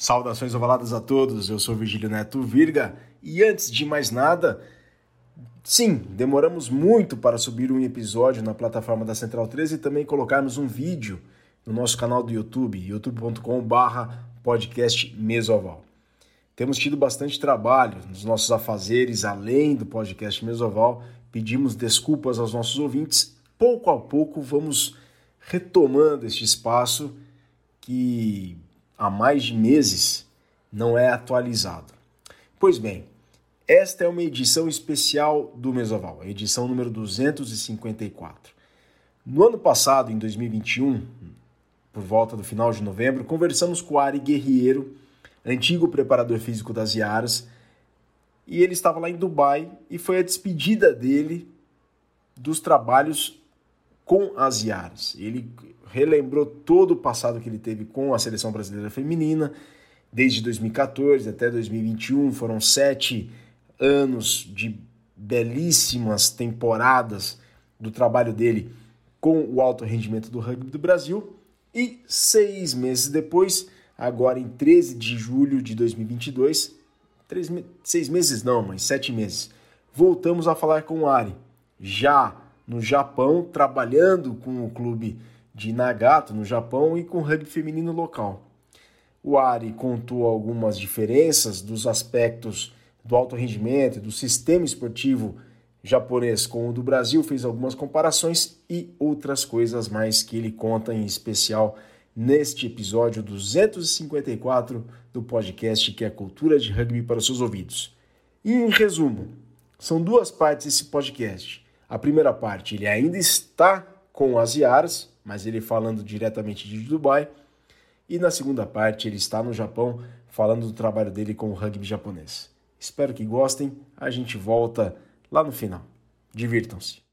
Saudações ovaladas a todos, eu sou Virgílio Neto Virga e antes de mais nada, sim, demoramos muito para subir um episódio na plataforma da Central 13 e também colocarmos um vídeo no nosso canal do YouTube, youtube.com/barra podcast Mesoval. Temos tido bastante trabalho nos nossos afazeres além do podcast Mesoval, pedimos desculpas aos nossos ouvintes, pouco a pouco vamos retomando este espaço que há mais de meses não é atualizado. Pois bem, esta é uma edição especial do Mesoval, edição número 254. No ano passado, em 2021, por volta do final de novembro, conversamos com o Ari Guerreiro, antigo preparador físico das Iaras, e ele estava lá em Dubai e foi a despedida dele dos trabalhos com as Iaras. Ele relembrou todo o passado que ele teve com a seleção brasileira feminina, desde 2014 até 2021, foram sete anos de belíssimas temporadas do trabalho dele com o alto rendimento do rugby do Brasil. E seis meses depois, agora em 13 de julho de 2022, três, seis meses não, mas sete meses, voltamos a falar com o Ari, já no Japão, trabalhando com o clube de Nagato, no Japão, e com rugby feminino local. O Ari contou algumas diferenças dos aspectos do alto rendimento e do sistema esportivo japonês com o do Brasil, fez algumas comparações e outras coisas mais que ele conta em especial neste episódio 254 do podcast que é Cultura de Rugby para os seus ouvidos. E em resumo, são duas partes esse podcast. A primeira parte, ele ainda está com as Iaras, mas ele falando diretamente de Dubai. E na segunda parte, ele está no Japão falando do trabalho dele com o rugby japonês. Espero que gostem. A gente volta lá no final. Divirtam-se.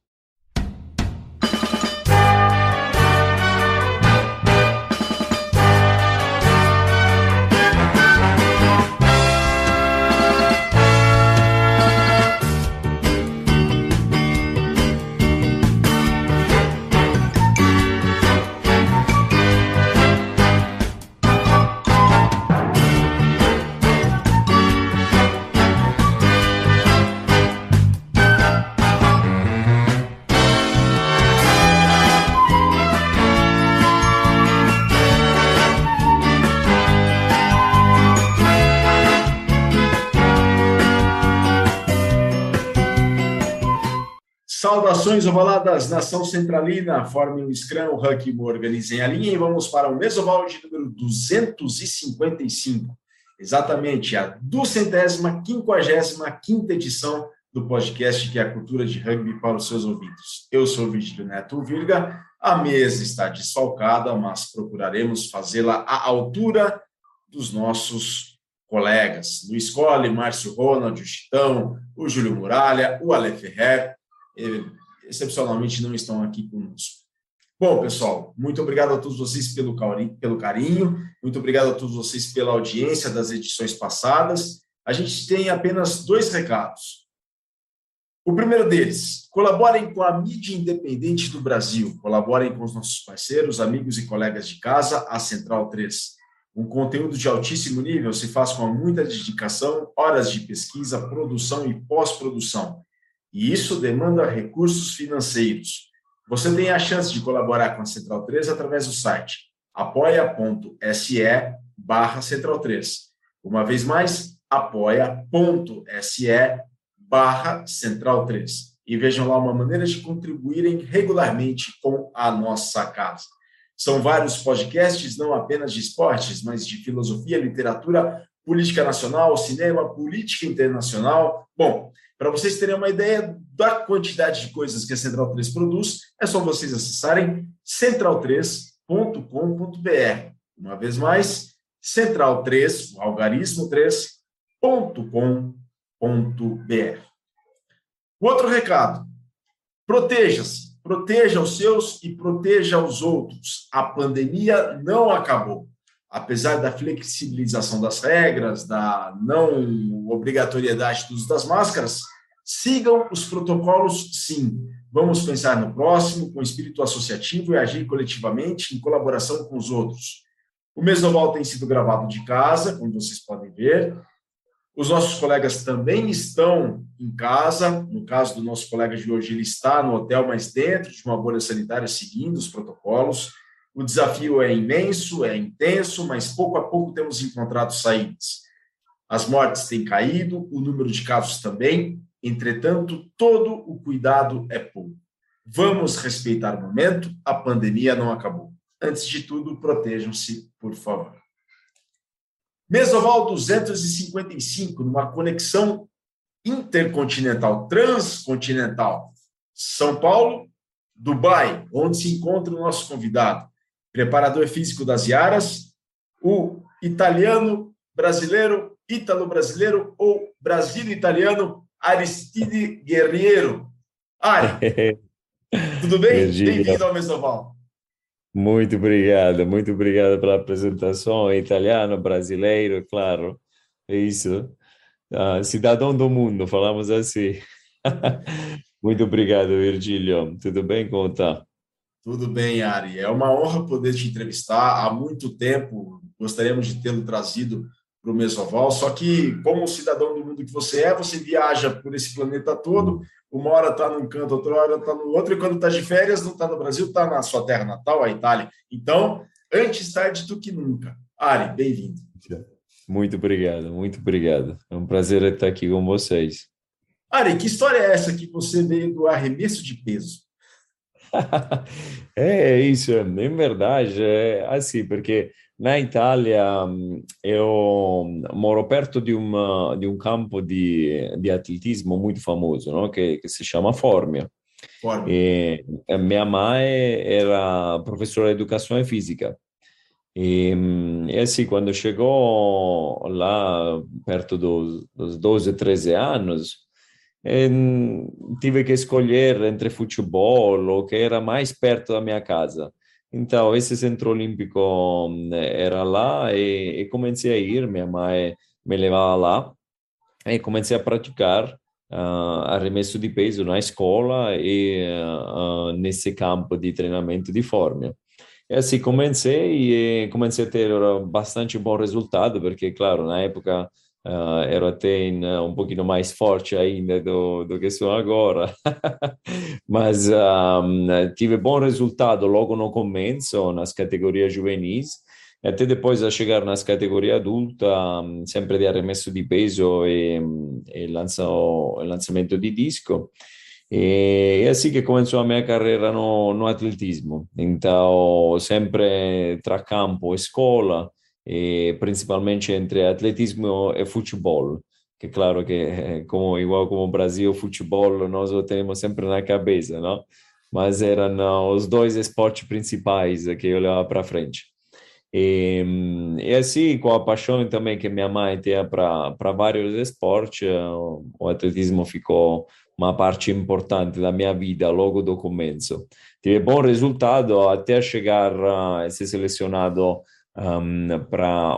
Saudações ovaladas, nação centralina, formem um scrum, Huck organizem a linha e vamos para o mesoval de número 255. Exatamente, a duzentésima, quinquagésima quinta edição do podcast que é a cultura de rugby para os seus ouvidos. Eu sou o Virgílio Neto Virga, a mesa está desfalcada, mas procuraremos fazê-la à altura dos nossos colegas. Luiz Colli, Márcio Ronald, o Chitão, o Júlio Muralha, o Ale Ferrer, excepcionalmente não estão aqui conosco. Bom, pessoal, muito obrigado a todos vocês pelo carinho, muito obrigado a todos vocês pela audiência das edições passadas. A gente tem apenas dois recados. O primeiro deles, colaborem com a mídia independente do Brasil, colaborem com os nossos parceiros, amigos e colegas de casa, a Central 3. Um conteúdo de altíssimo nível se faz com muita dedicação, horas de pesquisa, produção e pós-produção e isso demanda recursos financeiros. Você tem a chance de colaborar com a Central 3 através do site apoia.se barra Central 3. Uma vez mais, apoia.se barra Central 3. E vejam lá uma maneira de contribuírem regularmente com a nossa casa. São vários podcasts, não apenas de esportes, mas de filosofia, literatura, política nacional, cinema, política internacional. Bom, para vocês terem uma ideia da quantidade de coisas que a Central 3 produz, é só vocês acessarem central3.com.br. Uma vez mais, central3, o algarismo 3.com.br. Outro recado: proteja-se, proteja os seus e proteja os outros. A pandemia não acabou apesar da flexibilização das regras, da não obrigatoriedade do uso das máscaras, sigam os protocolos sim. Vamos pensar no próximo com espírito associativo e agir coletivamente em colaboração com os outros. O Mesoval tem sido gravado de casa, como vocês podem ver. Os nossos colegas também estão em casa. No caso do nosso colega de hoje, ele está no hotel, mas dentro de uma bolha sanitária, seguindo os protocolos. O desafio é imenso, é intenso, mas pouco a pouco temos encontrado saídas. As mortes têm caído, o número de casos também. Entretanto, todo o cuidado é pouco. Vamos respeitar o momento, a pandemia não acabou. Antes de tudo, protejam-se, por favor. Mesoval 255, numa conexão intercontinental, transcontinental. São Paulo, Dubai, onde se encontra o nosso convidado, preparador físico das Iaras, o italiano brasileiro, ítalo-brasileiro ou brasílio-italiano Aristide Guerreiro. Ari, tudo bem? Bem-vindo ao Mesoval. Muito obrigado, muito obrigado pela apresentação. Italiano, brasileiro, claro, é isso. Ah, cidadão do mundo, falamos assim. muito obrigado, Virgílio. Tudo bem? Está? Tudo bem, Ari. É uma honra poder te entrevistar. Há muito tempo gostaríamos de tê-lo trazido para o Mesoval, só que, como cidadão do mundo que você é, você viaja por esse planeta todo, uma hora está num canto, outra hora está no outro, e quando está de férias, não está no Brasil, está na sua terra natal, a Itália. Então, antes tarde do que nunca. Ari, bem-vindo. Muito obrigado, muito obrigado. É um prazer estar aqui com vocês. Ari, que história é essa que você veio do arremesso de peso? É isso, em verdade, é assim, porque na Itália eu moro perto di un, di un campo di, di, atletismo molto famoso no? che, che, si chiama Formia. Formia. E, e mia madre era professore di educazione fisica. E, e sì, quando chegou lá perto dos, dos 12, 13 anos, tive que escolher entre futebol, o que era mais perto da minha casa. Então, esse centro olímpico né, era lá e, e comecei a ir, minha mãe me levava lá e comecei a praticar uh, arremesso de peso na escola e uh, nesse campo de treinamento de forma. E assim comecei e comecei a ter bastante bom resultado, porque, claro, na época Uh, ero até in, uh, um pouquinho mais forte ainda do, do que sou agora. Mas um, tive bom resultado logo no começo, nas categorias juvenis, e até depois a chegar nas categorias adulta, um, sempre de arremesso de peso e, e lança, o lançamento di disco. E é assim que começou a minha carreira no, no atletismo. Então, sempre tra campo e escola, e principalmente entre atletismo e futebol, que claro que eh, como igual como o Brasil, futebol nós o temos sempre na cabeça, não? Mas eram os dois esportes principais que eu levava para frente. E, e, assim, com a paixão também que minha mãe tinha para vários esportes, o atletismo ficou uma parte importante da minha vida logo do começo. Tive bom resultado até chegar a ser selecionado um, para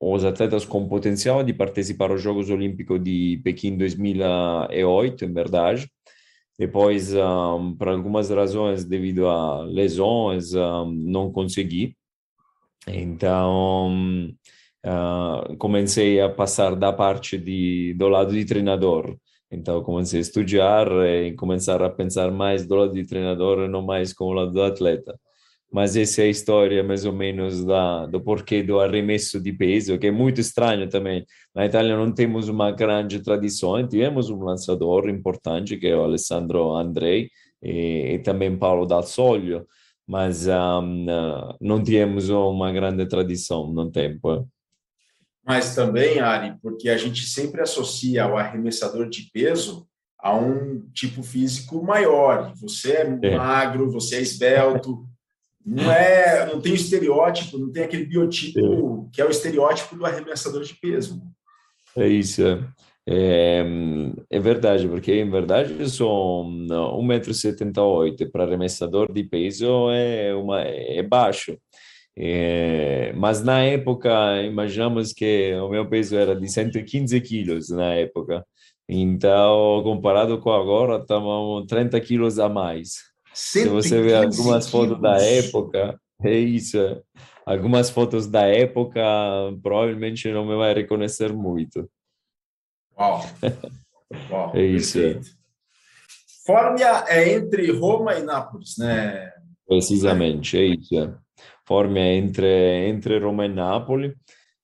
os atletas com potencial de participar aos Jogos Olímpicos de Pequim 2008, em verdade. Depois, um, por algumas razões, devido a lesões, um, não consegui. Então, uh, comecei a passar da parte de, do lado de treinador. Então, comecei a estudar e começar a pensar mais do lado de treinador e não mais como lado do atleta mas essa é a história mais ou menos da, do porquê do arremesso de peso, que é muito estranho também. Na Itália não temos uma grande tradição, tivemos um lançador importante, que é o Alessandro Andrei, e, e também Paulo Dal Soglio, mas um, não temos uma grande tradição no tempo. Mas também, Ari, porque a gente sempre associa o arremessador de peso a um tipo físico maior. Você é, é. magro, você é esbelto, não é, não tem estereótipo, não tem aquele biotipo é. que é o estereótipo do arremessador de peso. É isso. É, é, é verdade, porque em verdade eu sou 1,78m para arremessador de peso é, uma, é baixo. É, mas na época, imaginamos que o meu peso era de 115 quilos na época. Então, comparado com agora, estamos 30 quilos a mais. Se você ver algumas fotos da época, é isso. algumas fotos da época, provavelmente não me vai reconhecer muito. Uau! Uau é isso. Fórmia é entre Roma e Nápoles, né? Precisamente, é isso. Fórmia é entre, entre Roma e Nápoles,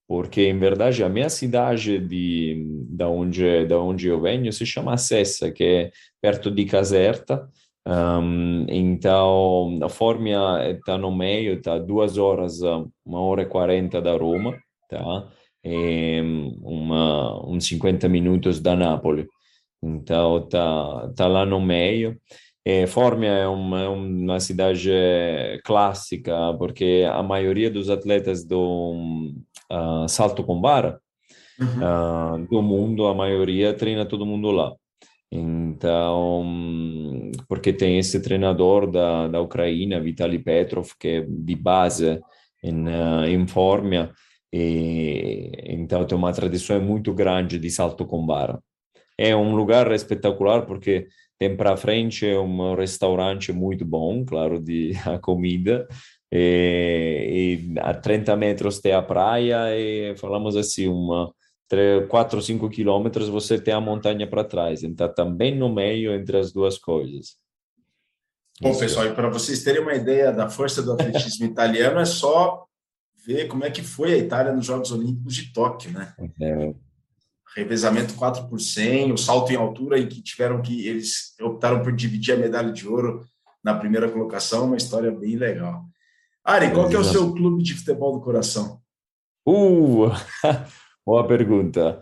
porque, em verdade, a minha cidade de, da, onde, da onde eu venho se chama Sessa, que é perto de Caserta, um, então, a Fórmia está no meio, está duas horas, uma hora e quarenta da Roma, tá? E uma, uns 50 minutos da Nápoles. Então, está tá lá no meio. Fórmia é uma, é uma cidade clássica, porque a maioria dos atletas do uh, salto com vara uhum. uh, do mundo, a maioria treina todo mundo lá. Então, porque tem esse treinador da, da Ucrânia, Vitaly Petrov, que é de base em, uh, em Fórmia, e então tem uma tradição muito grande de salto com vara. É um lugar espetacular porque tem para frente um restaurante muito bom, claro, de a comida, e, e a 30 metros tem a praia e falamos assim, uma 3, 4, 5 quilômetros, você tem a montanha para trás. Então, também no meio entre as duas coisas. Bom, Isso. pessoal, e para vocês terem uma ideia da força do atletismo italiano, é só ver como é que foi a Itália nos Jogos Olímpicos de Tóquio, né? É. Revezamento 4 por 100, o salto em altura em que tiveram que eles optaram por dividir a medalha de ouro na primeira colocação, uma história bem legal. Ari, qual que é o seu clube de futebol do coração? Uh, Boa pergunta.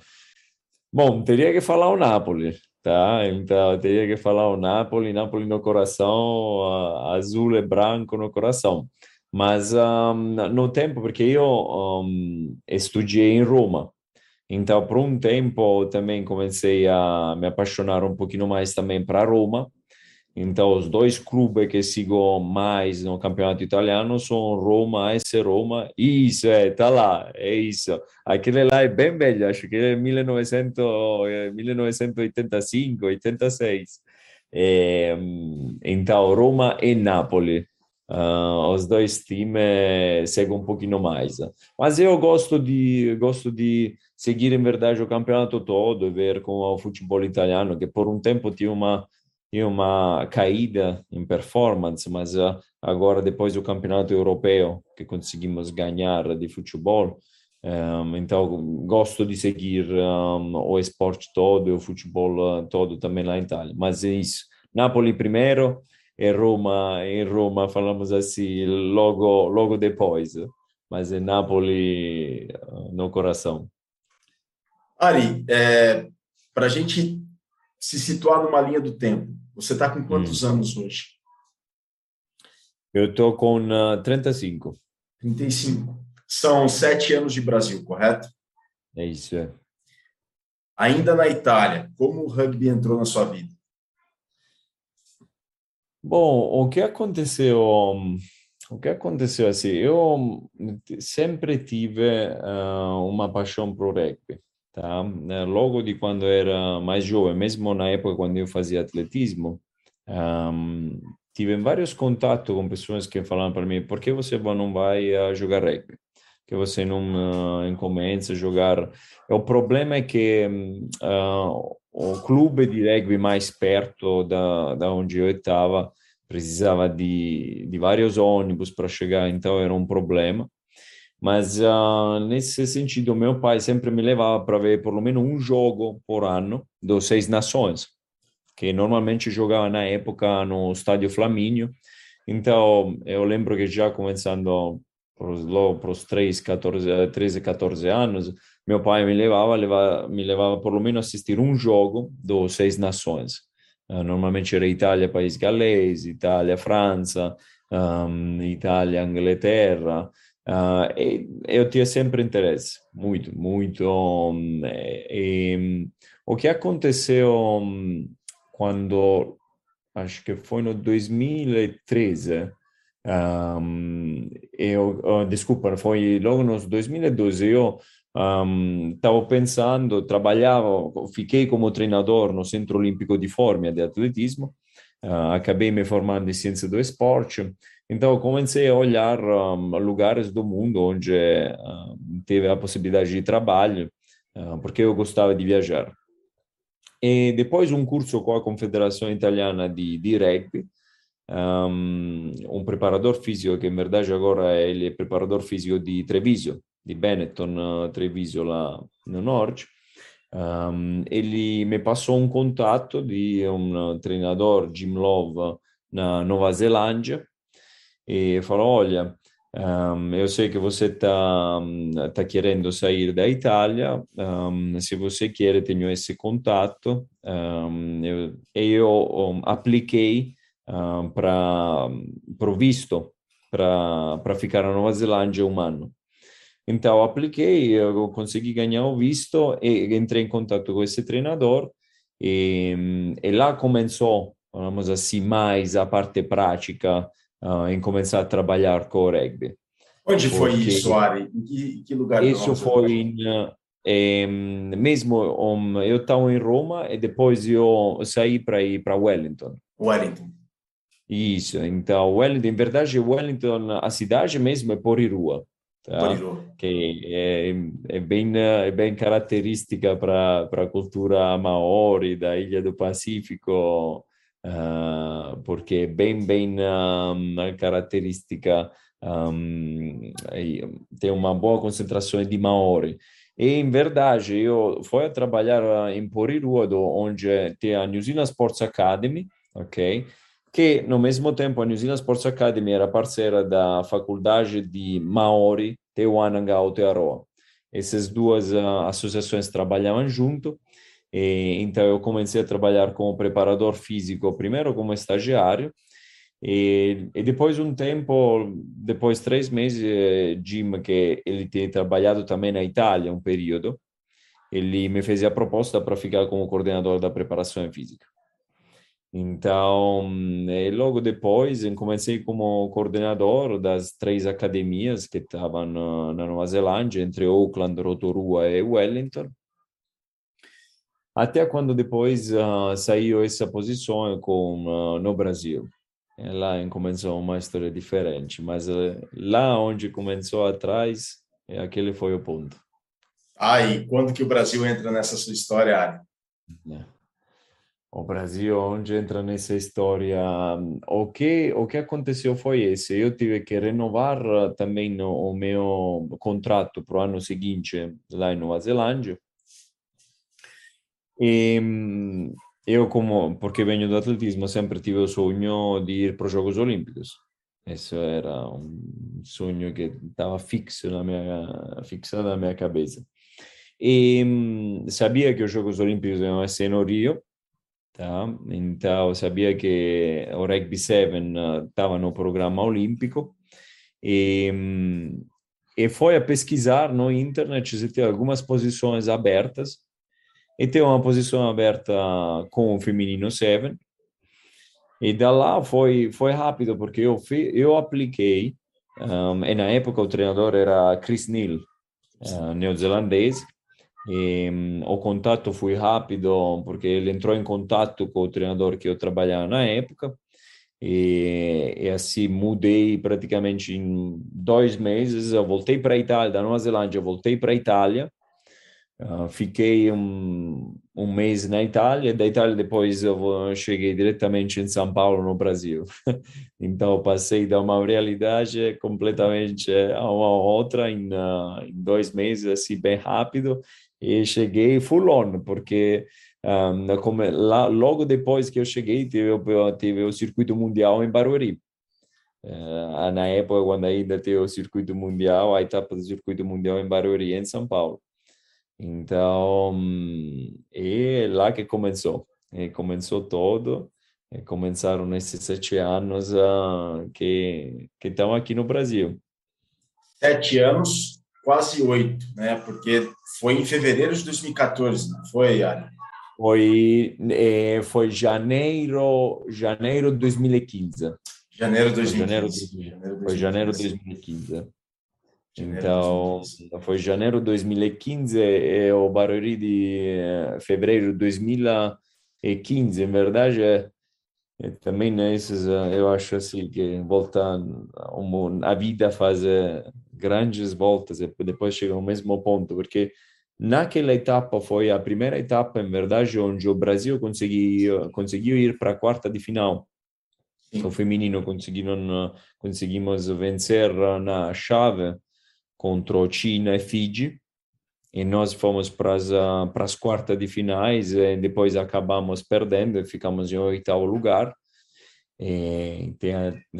Bom, teria que falar o Napoli, tá? Então, teria que falar o Napoli, Napoli no coração, azul e branco no coração. Mas um, no tempo, porque eu um, estudei em Roma, então por um tempo também comecei a me apaixonar um pouquinho mais também para Roma, então, os dois clubes que sigo mais no campeonato italiano são Roma, AS Roma. Isso, é, tá lá, é isso. Aquele lá é bem velho, acho que é 1900, 1985, 86. É, então, Roma e Napoli. Uh, os dois times seguem um pouquinho mais. Mas eu gosto de, gosto de seguir, em verdade, o campeonato todo e ver com o futebol italiano, que por um tempo tinha uma e uma caída em performance, mas uh, agora depois do campeonato europeu que conseguimos ganhar de futebol, um, então gosto de seguir um, o esporte todo e o futebol uh, todo também lá em Itália. Mas é isso. Napoli primeiro e Roma, em Roma falamos assim logo logo depois, mas é Napoli uh, no coração. Ari, é, para a gente se situar numa linha do tempo, você está com quantos hum. anos hoje? Eu estou com uh, 35. 35. São sete anos de Brasil, correto? É isso. É. Ainda na Itália, como o rugby entrou na sua vida? Bom, o que aconteceu? O que aconteceu assim? Eu sempre tive uh, uma paixão para o rugby tá? Eh, logo de quando era mais jovem, mesmo na época quando eu fazia atletismo, um, tive vários contatos com pessoas que falavam para mim: por que você não vai jogar rugby? Que você não uh, começa a jogar? O problema é que uh, o clube de rugby mais perto da, da onde eu estava precisava de, de vários ônibus para chegar, então era um problema. Mas uh, nesse sentido, meu pai sempre me levava para ver pelo menos um jogo por ano dos Seis Nações, que normalmente jogava na época no Estádio Flamínio. Então, eu lembro que já começando para os 13, 14, 13, 14 anos, meu pai me levava, levava, me levava por lo menos assistir um jogo dos Seis Nações. Uh, normalmente era Itália, País Galês, Itália, França, um, Itália, Inglaterra. Uh, eu tinha sempre interesse, muito, muito. Um, e, e, o que aconteceu um, quando, acho que foi no 2013, um, eu, uh, desculpa, foi logo no 2012, eu estava pensando, trabalhava, fiquei como treinador no Centro Olímpico de Fórmia de atletismo, uh, acabei me formando em ciência do esporte Então, comecei a olhar um, lugares do mundo onde uh, teve a possibilidade de trabalho, uh, porque eu gostava de viajar. E depois um curso com a Confederação Italiana de, de Rugby, um, um preparador físico que, em verdade, agora ele preparador físico de Treviso, de Benetton, uh, Treviso, lá no norte. Um, ele me passou um contato de um treinador, Jim Love, na Nova Zelândia, e falou: Olha, um, eu sei que você está tá querendo sair da Itália, um, se você quer, tenho esse contato. Um, eu, eu apliquei para o visto para ficar na Nova Zelândia um ano. Então, apliquei, eu consegui ganhar o visto e entrei em contato com esse treinador e, e lá começou, vamos assim, mais a parte prática uh, em começar a trabalhar com o rugby. Onde Porque foi isso, Ari? Em que, que lugar? Isso foi em, é, mesmo um, eu estava em Roma e depois eu saí para ir para Wellington. Wellington. Isso, então Wellington, em verdade, Wellington, a cidade mesmo é Porirua. Tá? que é, é, bem é bem característica para a cultura maori da Ilha do Pacífico uh, porque é bem, bem um, característica, um, tem uma boa concentração de Maori. E, em verdade, eu fui a trabalhar em Porirua, onde tem a New Zealand Sports Academy, ok? Que, no mesmo tempo, a New Zealand Sports Academy era parceira da faculdade de Maori Te Wananga Aotearoa. Essas duas uh, associações trabalhavam junto e, então, eu comecei a trabalhar como preparador físico, primeiro como estagiário, e, e depois um tempo, depois três meses, eh, Jim, que ele tinha trabalhado também na Itália um período, ele me fez a proposta para ficar como coordenador da preparação física. Então, logo depois, comecei como coordenador das três academias que estavam na Nova Zelândia, entre Auckland, Rotorua e Wellington. Até quando depois uh, saiu essa posição com, uh, no Brasil. E lá começou uma história diferente, mas uh, lá onde começou atrás, aquele foi o ponto. Ah, e quando que o Brasil entra nessa sua história, Ari? É. O Brasil, onde entra nessa história, o que o que aconteceu foi esse. Eu tive que renovar também o meu contrato para o ano seguinte lá em Nova Zelândia e eu, como, porque venho do atletismo, sempre tive o sonho de ir para os Jogos Olímpicos. Esse era um sonho que estava fixo na minha, fixado na minha cabeça. E sabia que os Jogos Olímpicos iam ser no Rio, tá? Então, sabia que o Rugby 7 estava no programa olímpico. E, e foi a pesquisar no internet se tem algumas posições abertas e tem uma posição aberta com o feminino 7. E da lá foi foi rápido porque eu eu apliquei um, e na época o treinador era Chris Neal, uh, neozelandês. E o contato foi rápido porque ele entrou em contato com o treinador que eu trabalhava na época. E, e, assim mudei praticamente em dois meses. Eu voltei para a Itália, da Nova Zelândia, voltei para a Itália Uh, fiquei um, um mês na Itália, da Itália depois eu cheguei diretamente em São Paulo, no Brasil. então passei de uma realidade completamente a uma outra em, uh, em dois meses, assim, bem rápido, e cheguei full on, porque um, como, lá, logo depois que eu cheguei, tive, tive o circuito mundial em Barueri. Uh, na época, quando ainda teve o circuito mundial, a etapa do circuito mundial em Barueri, em São Paulo. Então, é lá que começou. E começou todo. E começaram esses sete anos uh, que, que estão aqui no Brasil. Sete anos, quase oito, né? Porque foi em fevereiro de 2014, não foi, Yara? Foi, é, foi janeiro, janeiro de 2015. Janeiro de 2015. Janeiro, foi janeiro de 2015. Então, foi janeiro de 2015 e o Barueri de fevereiro de 2015. Em verdade, E também nesses, eu acho assim que volta a vida faz grandes voltas e depois chega ao mesmo ponto, porque naquela etapa foi a primeira etapa, em verdade, onde o Brasil conseguiu, conseguiu ir para a quarta de final. Sim. O feminino conseguiram, conseguimos vencer na chave contra China e Fiji e nós fomos para as, para as quartas de finais e depois acabamos perdendo e ficamos em oitavo lugar. E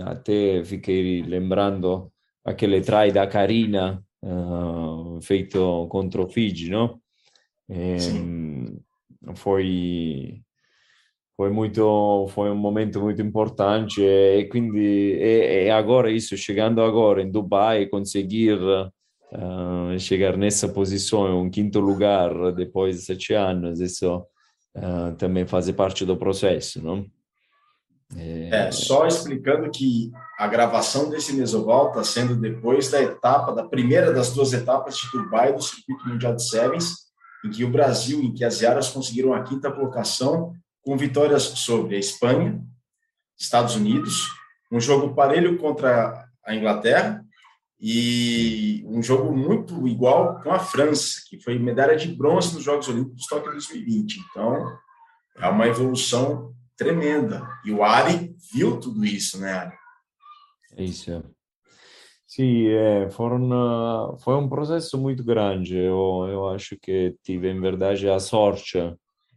até fiquei lembrando aquele try da Karina uh, feito contra o Fiji, não? E, foi foi muito foi um momento muito importante e quindi e, e agora isso chegando agora em Dubai conseguir uh, chegar nessa posição um quinto lugar depois de sete anos isso uh, também faz parte do processo não é... é, só explicando que a gravação desse mesoval está sendo depois da etapa, da primeira das duas etapas de Dubai do Circuito Mundial de Sevens, em que o Brasil, em que as Yaras conseguiram a quinta colocação, com vitórias sobre a Espanha, Estados Unidos, um jogo parelho contra a Inglaterra e um jogo muito igual com a França, que foi medalha de bronze nos Jogos Olímpicos Tóquio 2020. Então, é uma evolução tremenda. E o Ari viu tudo isso, né, Ari? Isso. Sim, é, foram, foi um processo muito grande. Eu, eu acho que tive, em verdade, a sorte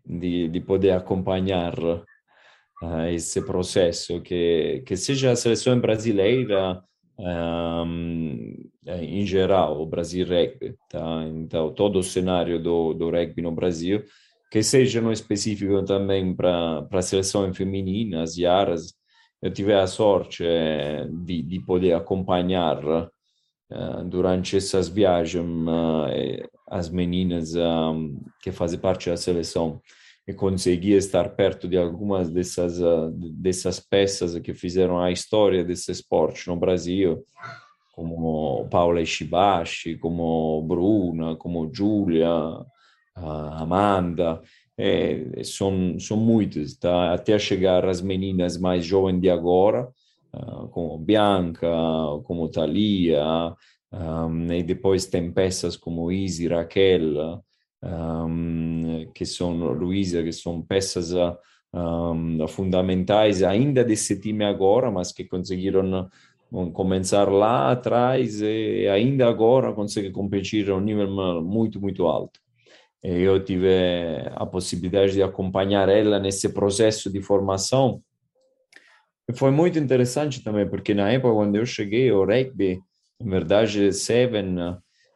de, de poder acompanhar uh, esse processo, que, que seja a seleção brasileira, um, em geral, o Brasil Rugby, tá? Então, todo o cenário do, do rugby no Brasil que seja no específico também para a seleção feminina, as Yaras, eu tive a sorte eh, de, de poder acompanhar uh, durante essas viagens uh, as meninas um, que fazem parte da seleção. E consegui estar perto de algumas dessas uh, dessas peças que fizeram a história desse esporte no Brasil, como Paula Ishibashi, como Bruna, como Giulia, Amanda, é, são, são muitas, tá? até chegar às meninas mais jovens de agora, uh, como Bianca, como Thalia, um, e depois tem peças como Izzy, Raquel, um, que são Luísa, que são peças um, fundamentais ainda desse time agora, mas que conseguiram começar lá atrás e ainda agora conseguem competir a um nível muito, muito alto eu tive a possibilidade de acompanhar ela nesse processo de formação. E foi muito interessante também, porque na época quando eu cheguei, o rugby, na verdade, Seven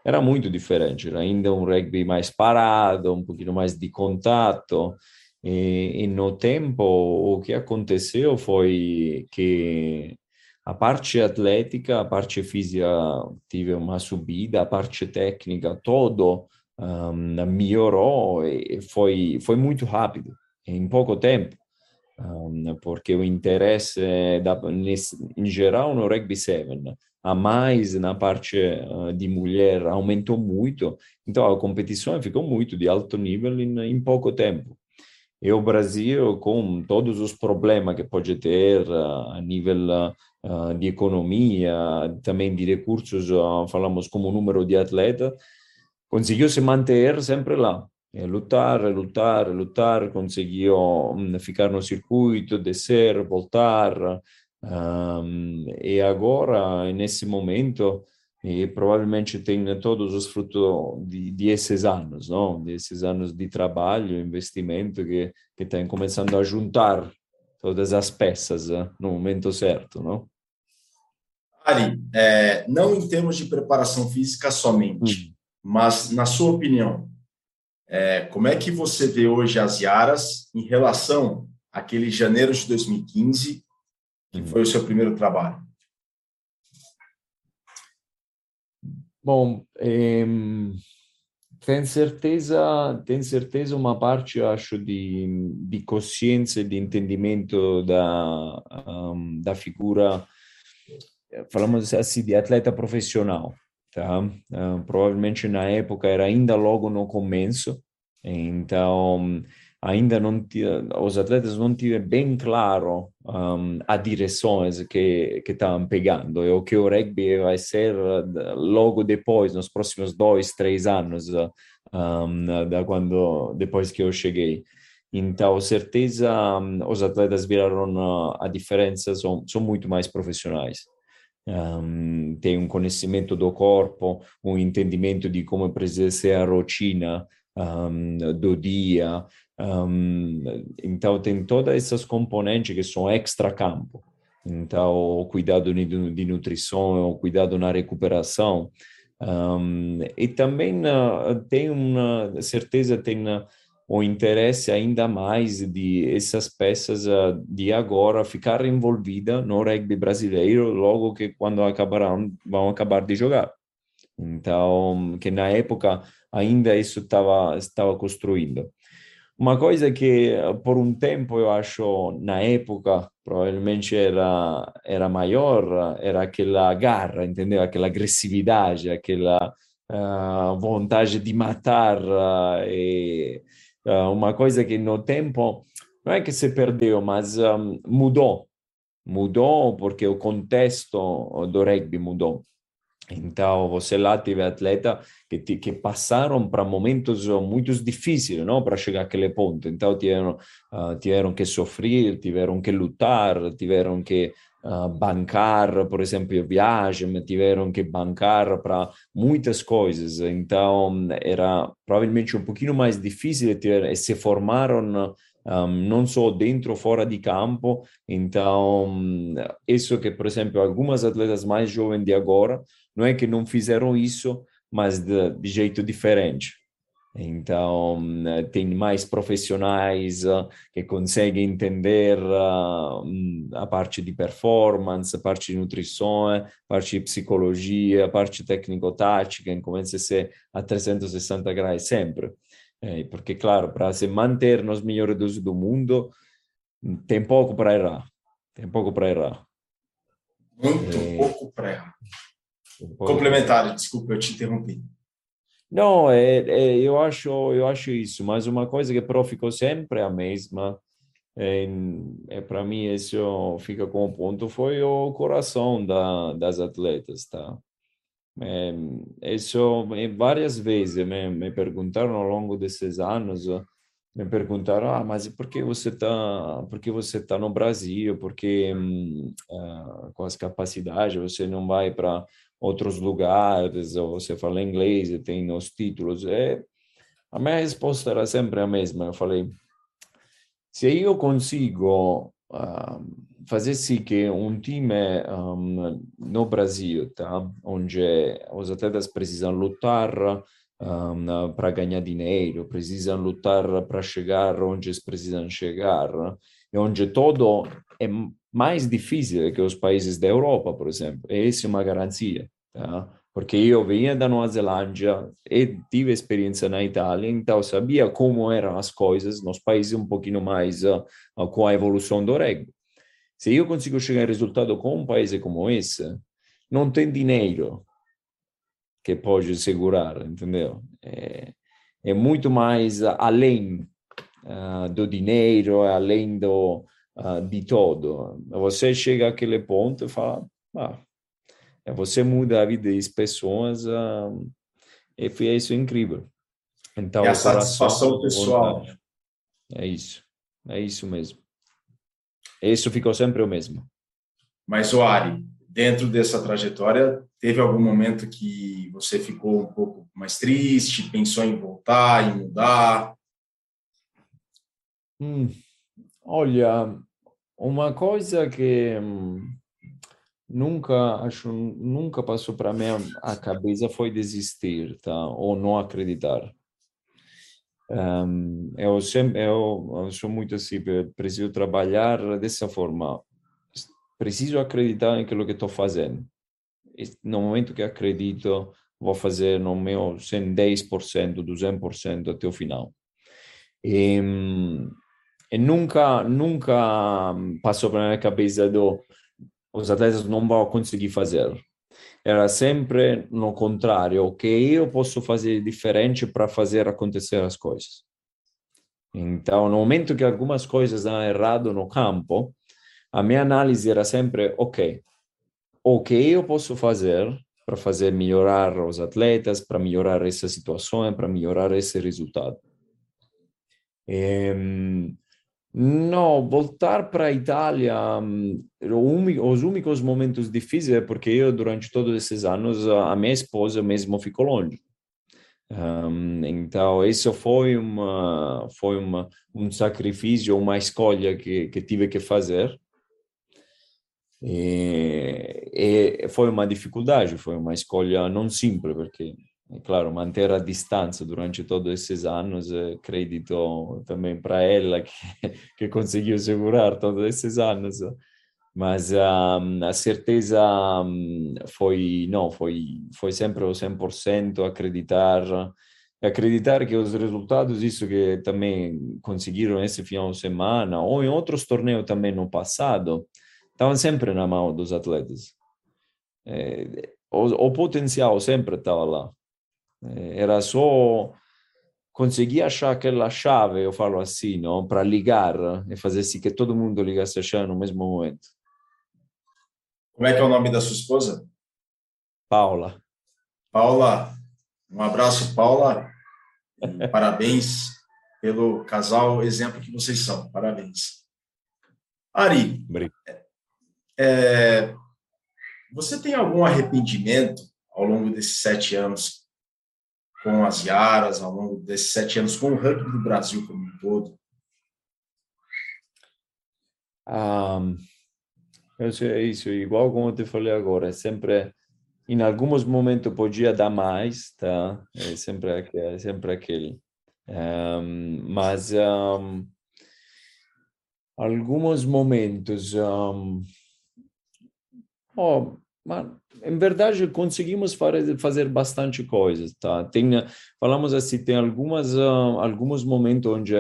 era muito diferente, era ainda um rugby mais parado, um pouquinho mais de contato. E, e no tempo, o que aconteceu foi que a parte atlética, a parte física tive uma subida, a parte técnica, todo um, melhorou foi, foi muito rápido, em pouco tempo, um, porque o interesse da, em geral no Rugby 7, a mais na parte uh, de mulher aumentou muito, então a competição ficou muito de alto nível em, em pouco tempo. E o Brasil, com todos os problemas que pode ter uh, a nível uh, de economia, também de recursos, falamos como número de atletas, consiguió se manter sempre lá. E lutar, lutar, lutar, conseguiu ficar no circuito, descer, voltar. Um, e agora, nesse momento, e provavelmente tem todos os frutos de, de esses anos, não? Desses anos de trabalho, investimento que que estão começando a juntar todas as peças no momento certo, não? Ari, é, não em termos de preparação física somente, hum. Mas, na sua opinião, é, como é que você vê hoje as Yaras em relação àquele janeiro de 2015, que foi o seu primeiro trabalho? Bom, é, tem certeza, tem certeza uma parte, acho, de, de consciência, de entendimento da, um, da figura, falamos assim, de atleta profissional tá? Uh, provavelmente na época era ainda logo no começo, então ainda não os atletas não tinham bem claro um, a direção que, que estavam pegando e o que o rugby vai ser logo depois, nos próximos dois, três anos, um, da quando, depois que eu cheguei. Então, certeza, os atletas viraram a diferença, são, são muito mais profissionais. Um, tem um conhecimento do corpo, um entendimento de como ser a rotina um, do dia, um, então, tem todas essas componentes que são extra-campo. Então, o cuidado de, de nutrição, o cuidado na recuperação. Um, e também uh, tem uma certeza, tem uh, o interesse ainda mais de essas peças uh, de agora ficar envolvida no rugby brasileiro logo que quando acabarão, vão acabar de jogar. Então, que na época ainda isso estava estava construindo. Uma coisa que por um tempo eu acho, na época, provavelmente era, era maior, era aquela garra, entendeu? Aquela agressividade, aquela uh, vontade de matar. Uh, e, uma coisa que no tempo, não é que se perdeu, mas um, mudou. Mudou porque o contexto do rugby mudou. Então, você lá teve atleta que, que passaram para momentos muito difíceis, não, para chegar àquele ponto. Então, tiveram, uh, tiveram que sofrer, tiveram que lutar, tiveram que uh, bancar, por exemplo, viagem, tiveram que bancar para muitas coisas. Então, era provavelmente um pouquinho mais difícil ter, e se formaram um, não só dentro ou fora de campo. Então, isso que, por exemplo, algumas atletas mais jovens de agora não é que não fizeram isso, mas de, de jeito diferente. Então, tem mais profissionais uh, que conseguem entender uh, a parte de performance, a parte de nutrição, a parte de psicologia, a parte técnico-tática, começa a ser a 360 graus sempre. Porque, claro, para se manter nos melhores do mundo, tem pouco para errar. Tem pouco para errar. Muito é... pouco para errar. Complementar, desculpa, eu te interrompi. Não, é, é, eu acho eu acho isso, mas uma coisa que pro ficou sempre a mesma. É, é para mim isso fica como ponto foi o coração da, das atletas, tá? É, isso várias vezes me, me perguntaram ao longo desses anos, me perguntaram, ah, mas por que você tá, por que você tá no Brasil? Porque hum, uh, com as capacidades você não vai para outros lugares, ou você fala inglês e tem os títulos. É, a minha resposta era sempre a mesma. Eu falei, se eu consigo uh, fazer sim que um time um, no Brasil, tá, onde os atletas precisam lutar um, para ganhar dinheiro, precisam lutar para chegar onde eles precisam chegar, e onde todo é mais difícil que os países da Europa, por exemplo. Essa é uma garantia, tá? porque eu vinha da Nova Zelândia e tive experiência na Itália, então sabia como eram as coisas nos países um pouquinho mais uh, com a evolução do rugby. Se eu consigo chegar a resultado com um país como esse, não tem dinheiro que pode segurar, entendeu? É, é muito mais além uh, do dinheiro, além do uh, de todo. Você chega àquele ponto e fala, ah, você muda a vida das pessoas uh, e é isso incrível. Então, é a satisfação pessoal. Vontade. É isso, é isso mesmo. Isso ficou sempre o mesmo. Mas, o Ari, dentro dessa trajetória, teve algum momento que você ficou um pouco mais triste, pensou em voltar, em mudar? Hum, olha, uma coisa que hum, nunca acho nunca passou para mim a cabeça foi desistir, tá? Ou não acreditar. Um, eu sempre eu, eu sou muito assim, preciso trabalhar dessa forma. Preciso acreditar em aquilo que estou fazendo. No momento que acredito, vou fazer no meu 110%, 200% até o final. E, hum, e nunca, nunca passou pela minha cabeça do os atletas não vão conseguir fazer. Era sempre no contrário, o que eu posso fazer diferente para fazer acontecer as coisas. Então, no momento que algumas coisas dão errado no campo, a minha análise era sempre, ok, o que eu posso fazer para fazer melhorar os atletas, para melhorar essa situação, para melhorar esse resultado. Um, não, voltar para a Itália, um, os únicos momentos difíceis é porque eu, durante todos esses anos, a minha esposa mesmo ficou longe. Um, então, isso foi, uma, foi uma, um sacrifício, uma escolha que, que tive que fazer. E, e, foi uma dificuldade, foi uma escolha não simples, porque, é claro, manter a distância durante todos esses anos, acredito também para ela que, que conseguiu segurar todos esses anos. Mas um, a certeza um, foi não foi foi sempre o 100% acreditar acreditar que os resultados isso que também conseguiram esse final de semana ou em outros torneios também no passado estavam sempre na mão dos atletas. É, o, o, potencial sempre estava lá era só conseguir achar aquela chave, eu falo assim, não, para ligar e fazer assim que todo mundo ligasse a chave no mesmo momento. Como é que é o nome da sua esposa? Paula. Paula, um abraço, Paula. Parabéns pelo casal exemplo que vocês são. Parabéns. Ari, é, você tem algum arrependimento ao longo desses sete anos com as Yaras, ao longo desses sete anos com o rugby do Brasil como um todo? Um, é isso, igual como eu te falei agora, é sempre, em alguns momentos podia dar mais, tá? É sempre, é sempre aquele. Um, mas um, alguns momentos, um, oh, mas, em verdade conseguimos fazer, bastante coisas, tá? Tem, falamos assim, tem algumas, uh, alguns momentos onde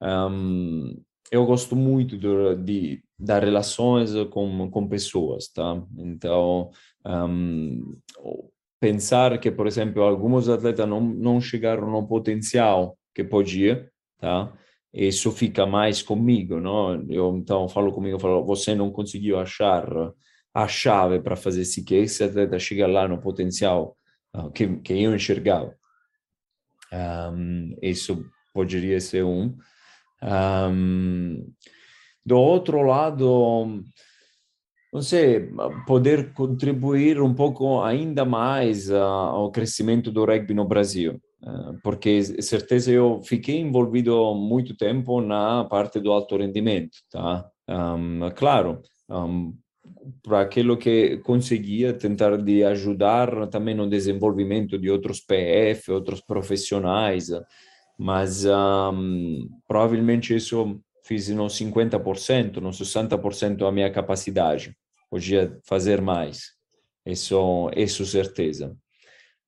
um, eu gosto muito de, de das relações com, com pessoas, tá? Então, um, pensar que, por exemplo, alguns atletas não, não chegaram no potencial que podia, tá? Isso fica mais comigo, não? Eu então falo comigo, falo, você não conseguiu achar a chave para fazer se que esse atleta chegue lá no potencial uh, que, que eu enxergava. Um, isso poderia ser um. um do outro lado, não sei, poder contribuir um pouco ainda mais uh, ao crescimento do rugby no Brasil, uh, porque certeza eu fiquei envolvido muito tempo na parte do alto rendimento, tá? Um, claro, um, para aquilo que conseguia tentar de ajudar também no desenvolvimento de outros PF, outros profissionais, mas um, provavelmente isso fiz no 50%, no 60% a minha capacidade. Podia fazer mais. Isso, isso certeza.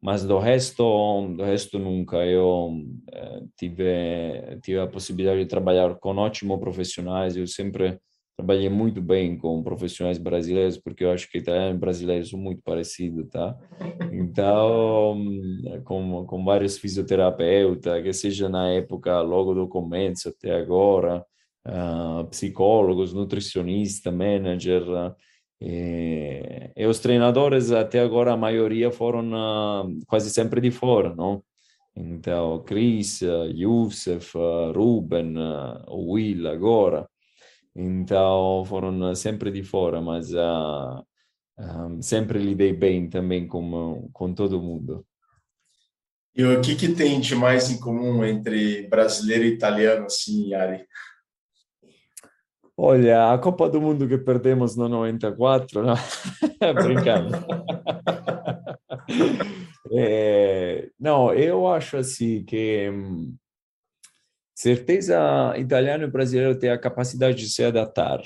Mas do resto, do resto nunca. Eu eh, tive, tive a possibilidade de trabalhar com ótimos profissionais. Eu sempre trabalhei muito bem com profissionais brasileiros, porque eu acho que italianos e brasileiros são muito parecidos, tá? Então, com, com vários fisioterapeutas, que seja na época, logo do começo até agora, uh, psicólogos, nutricionista, manager. Uh, e, e, os treinadores, até agora, a maioria foram uh, quase sempre de fora, não? Então, Chris, Youssef, Ruben, Will agora. Então, foram sempre de fora, mas um, sempre lidei bem também com, com todo mundo. E o que, que tem de mais em comum entre brasileiro e italiano, assim, Yari? Olha, a Copa do Mundo que perdemos no 94, não? brincando. é, não, eu acho assim que hum, certeza italiano e brasileiro têm a capacidade de se adaptar,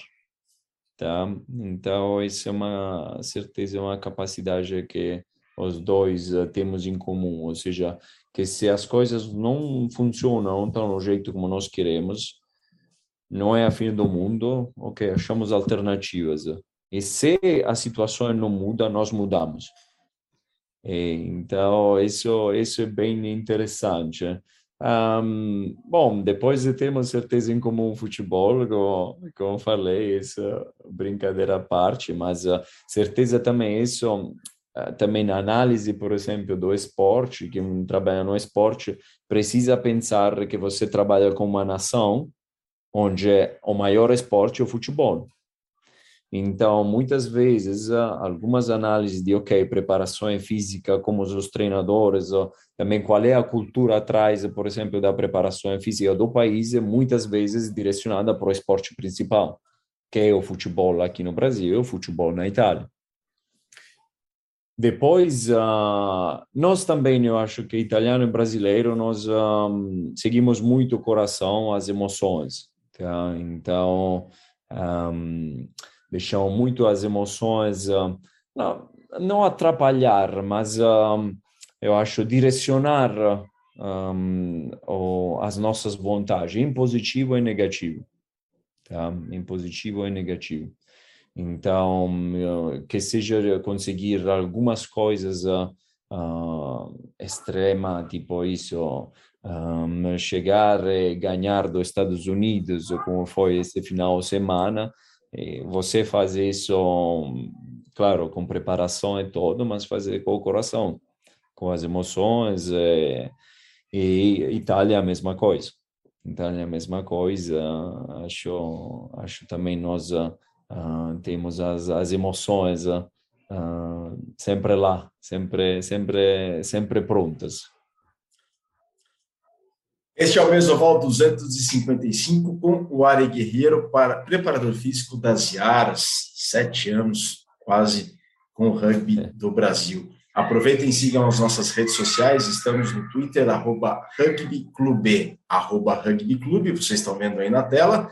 tá? Então isso é uma certeza, é uma capacidade que os dois uh, temos em comum, ou seja, que se as coisas não funcionam, estão no jeito como nós queremos, não é a fim do mundo, ok, achamos alternativas. E se a situação não muda, nós mudamos. E, então, isso, isso é bem interessante. Um, bom, depois de termos certeza em comum futebol, como, como falei, isso brincadeira à parte, mas uh, certeza também isso, uh, também na análise, por exemplo, do esporte, que trabalha no esporte, precisa pensar que você trabalha com uma nação onde é o maior esporte é o futebol. Então, muitas vezes, algumas análises de, ok, preparação física, como os treinadores, também qual é a cultura atrás, por exemplo, da preparação física do país, é muitas vezes direcionada para o esporte principal, que é o futebol aqui no Brasil e o futebol na Itália. Depois, uh, nós também, eu acho que italiano e brasileiro, nós um, seguimos muito o coração, as emoções. Tá? Então, deixam muito as emoções, uh, não, atrapalhar, mas uh, eu acho direcionar um, as nossas vontades, em positivo e negativo. Tá? Em positivo e negativo. Então, que seja conseguir algumas coisas uh, extrema, tipo isso, um, chegar e ganhar dos Estados Unidos, como foi esse final de semana, e você fazer isso, claro, com preparação e todo, mas fazer com o coração, com as emoções. E, e Itália a mesma coisa. Itália a mesma coisa. Acho, acho também nós uh, temos as, as emoções uh, sempre lá, sempre, sempre, sempre prontas. Este é o Mesoval 255 com o Ari Guerreiro, para preparador físico das Iaras, sete anos quase com o rugby do Brasil. Aproveitem e sigam as nossas redes sociais, estamos no Twitter, arroba rugbyclube, arroba rugbyclube, vocês estão vendo aí na tela,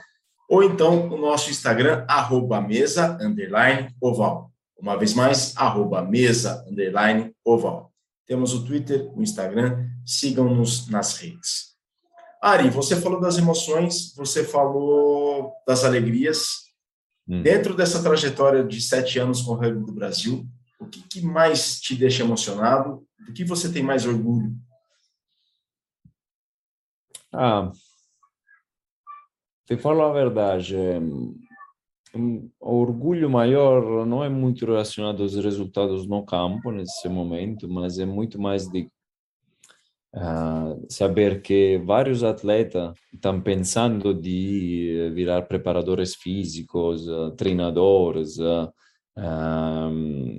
ou então o nosso Instagram, arroba mesa, underline, oval. Uma vez mais, arroba mesa, underline, oval. Temos o Twitter, o Instagram, sigam-nos nas redes. Ari, você falou das emoções, você falou das alegrias. Hum. Dentro dessa trajetória de sete anos com o rugby do Brasil, o que, que mais te deixa emocionado? Do que você tem mais orgulho? Ah, te falo a verdade, um, o orgulho maior não é muito relacionado aos resultados no campo nesse momento, mas é muito mais de Uh, saber que vários atletas estão pensando de virar preparadores físicos, uh, treinadores. Uh,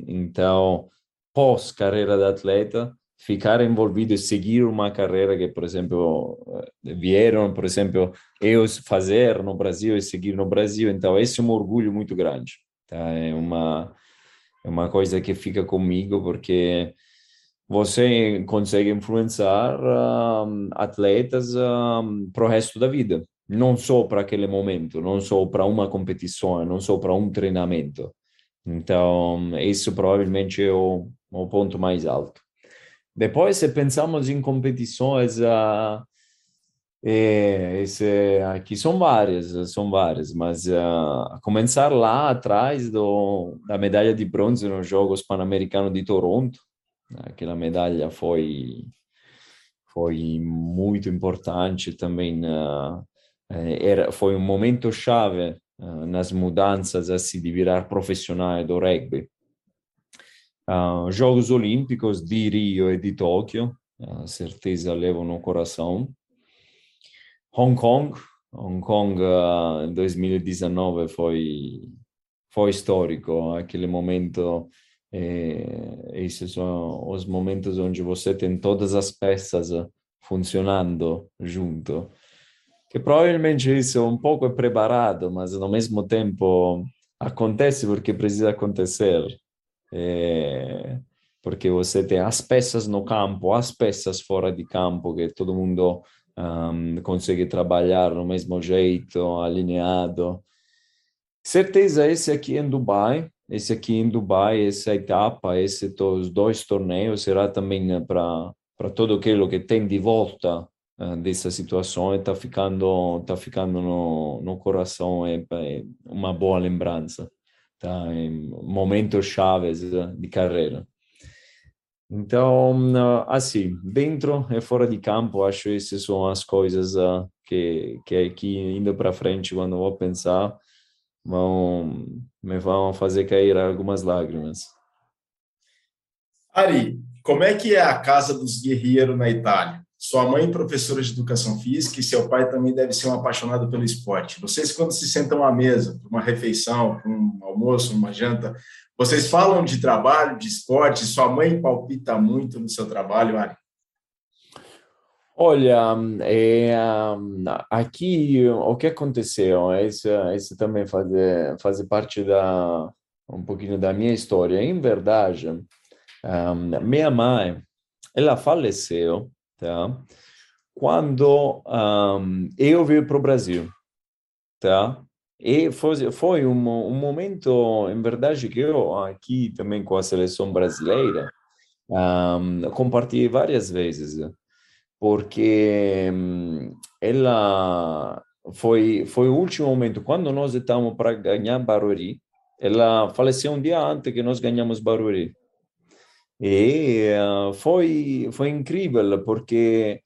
então, pós carreira de atleta, ficar envolvido e seguir uma carreira que, por exemplo, vieram, por exemplo, eu fazer no Brasil e seguir no Brasil. Então, esse é um orgulho muito grande. Tá? É uma é uma coisa que fica comigo porque você consegue influenciar um, atletas um, para o resto da vida, não só para aquele momento, não só para uma competição, não só para um treinamento. Então, isso provavelmente é o, o ponto mais alto. Depois, se pensamos em competições, uh, é, esse, aqui são várias, são várias, mas uh, começar lá atrás do, da medalha de bronze nos Jogos Pan-Americanos de Toronto, Aquela medalha foi foi muito importante também. Uh, era, foi um momento chave uh, nas mudanças assim, de virar profissional do rugby. Uh, Jogos Olímpicos de Rio e de Tóquio, a certeza levo no coração. Hong Kong, Hong Kong em 2019 foi, foi histórico, aquele momento e esses são os momentos onde você tem todas as peças funcionando junto. Que provavelmente isso é um pouco é preparado, mas ao mesmo tempo acontece porque precisa acontecer. É, porque você tem as peças no campo, as peças fora de campo, que todo mundo um, consegue trabalhar no mesmo jeito, alinhado. Certeza, esse aqui em Dubai, esse aqui em Dubai, essa etapa, esses dois torneios será também né, para para todo aquilo que tem de volta uh, dessa situação está ficando tá ficando no, no coração é, é uma boa lembrança tá? Em momentos chaves de carreira. Então, assim, dentro e fora de campo, acho que essas são as coisas que, que aqui, indo para frente, quando vou pensar, vão, me vão fazer cair algumas lágrimas. Ari, como é que é a casa dos guerreiros na Itália? Sua mãe professora de educação física e seu pai também deve ser um apaixonado pelo esporte. Vocês, quando se sentam à mesa, para uma refeição, para um almoço, uma janta, vocês falam de trabalho, de esporte? Sua mãe palpita muito no seu trabalho, Ari? Olha, é, aqui o que aconteceu, isso, isso também faz, faz parte da, um pouquinho da minha história. Em verdade, um, minha mãe, ela faleceu, tá? Quando um, eu vim para o Brasil, tá? E foi, foi um, um momento, em verdade, que eu aqui também com a seleção brasileira um, compartilhei várias vezes, porque um, ela foi foi o último momento quando nós estávamos para ganhar Baruri. Ela faleceu um dia antes que nós ganhamos Baruri. E uh, foi foi incrível porque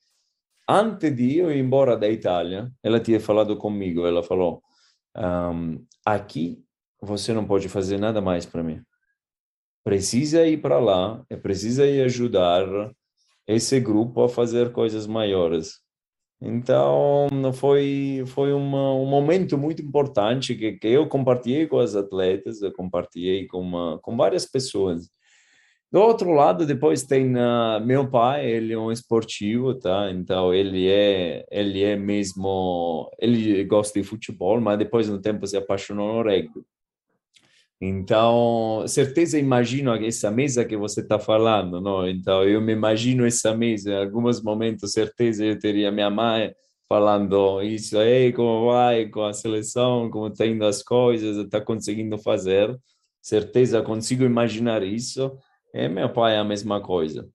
antes de eu ir embora da Itália, ela tinha falado comigo. Ela falou um, aqui você não pode fazer nada mais para mim. Precisa ir para lá, precisa ir ajudar esse grupo a fazer coisas maiores. Então, foi, foi uma, um momento muito importante que, que eu compartilhei com as atletas, eu compartilhei com, uma, com várias pessoas. Do outro lado, depois tem uh, meu pai, ele é um esportivo, tá? Então ele é, ele é mesmo, ele gosta de futebol, mas depois no tempo se apaixonou no rugby. Então, certeza imagino essa mesa que você está falando, não? Então eu me imagino essa mesa. Em alguns momentos, certeza eu teria minha mãe falando isso aí, como vai com a seleção, como está indo as coisas, está conseguindo fazer. Certeza consigo imaginar isso e meu pai é a mesma coisa.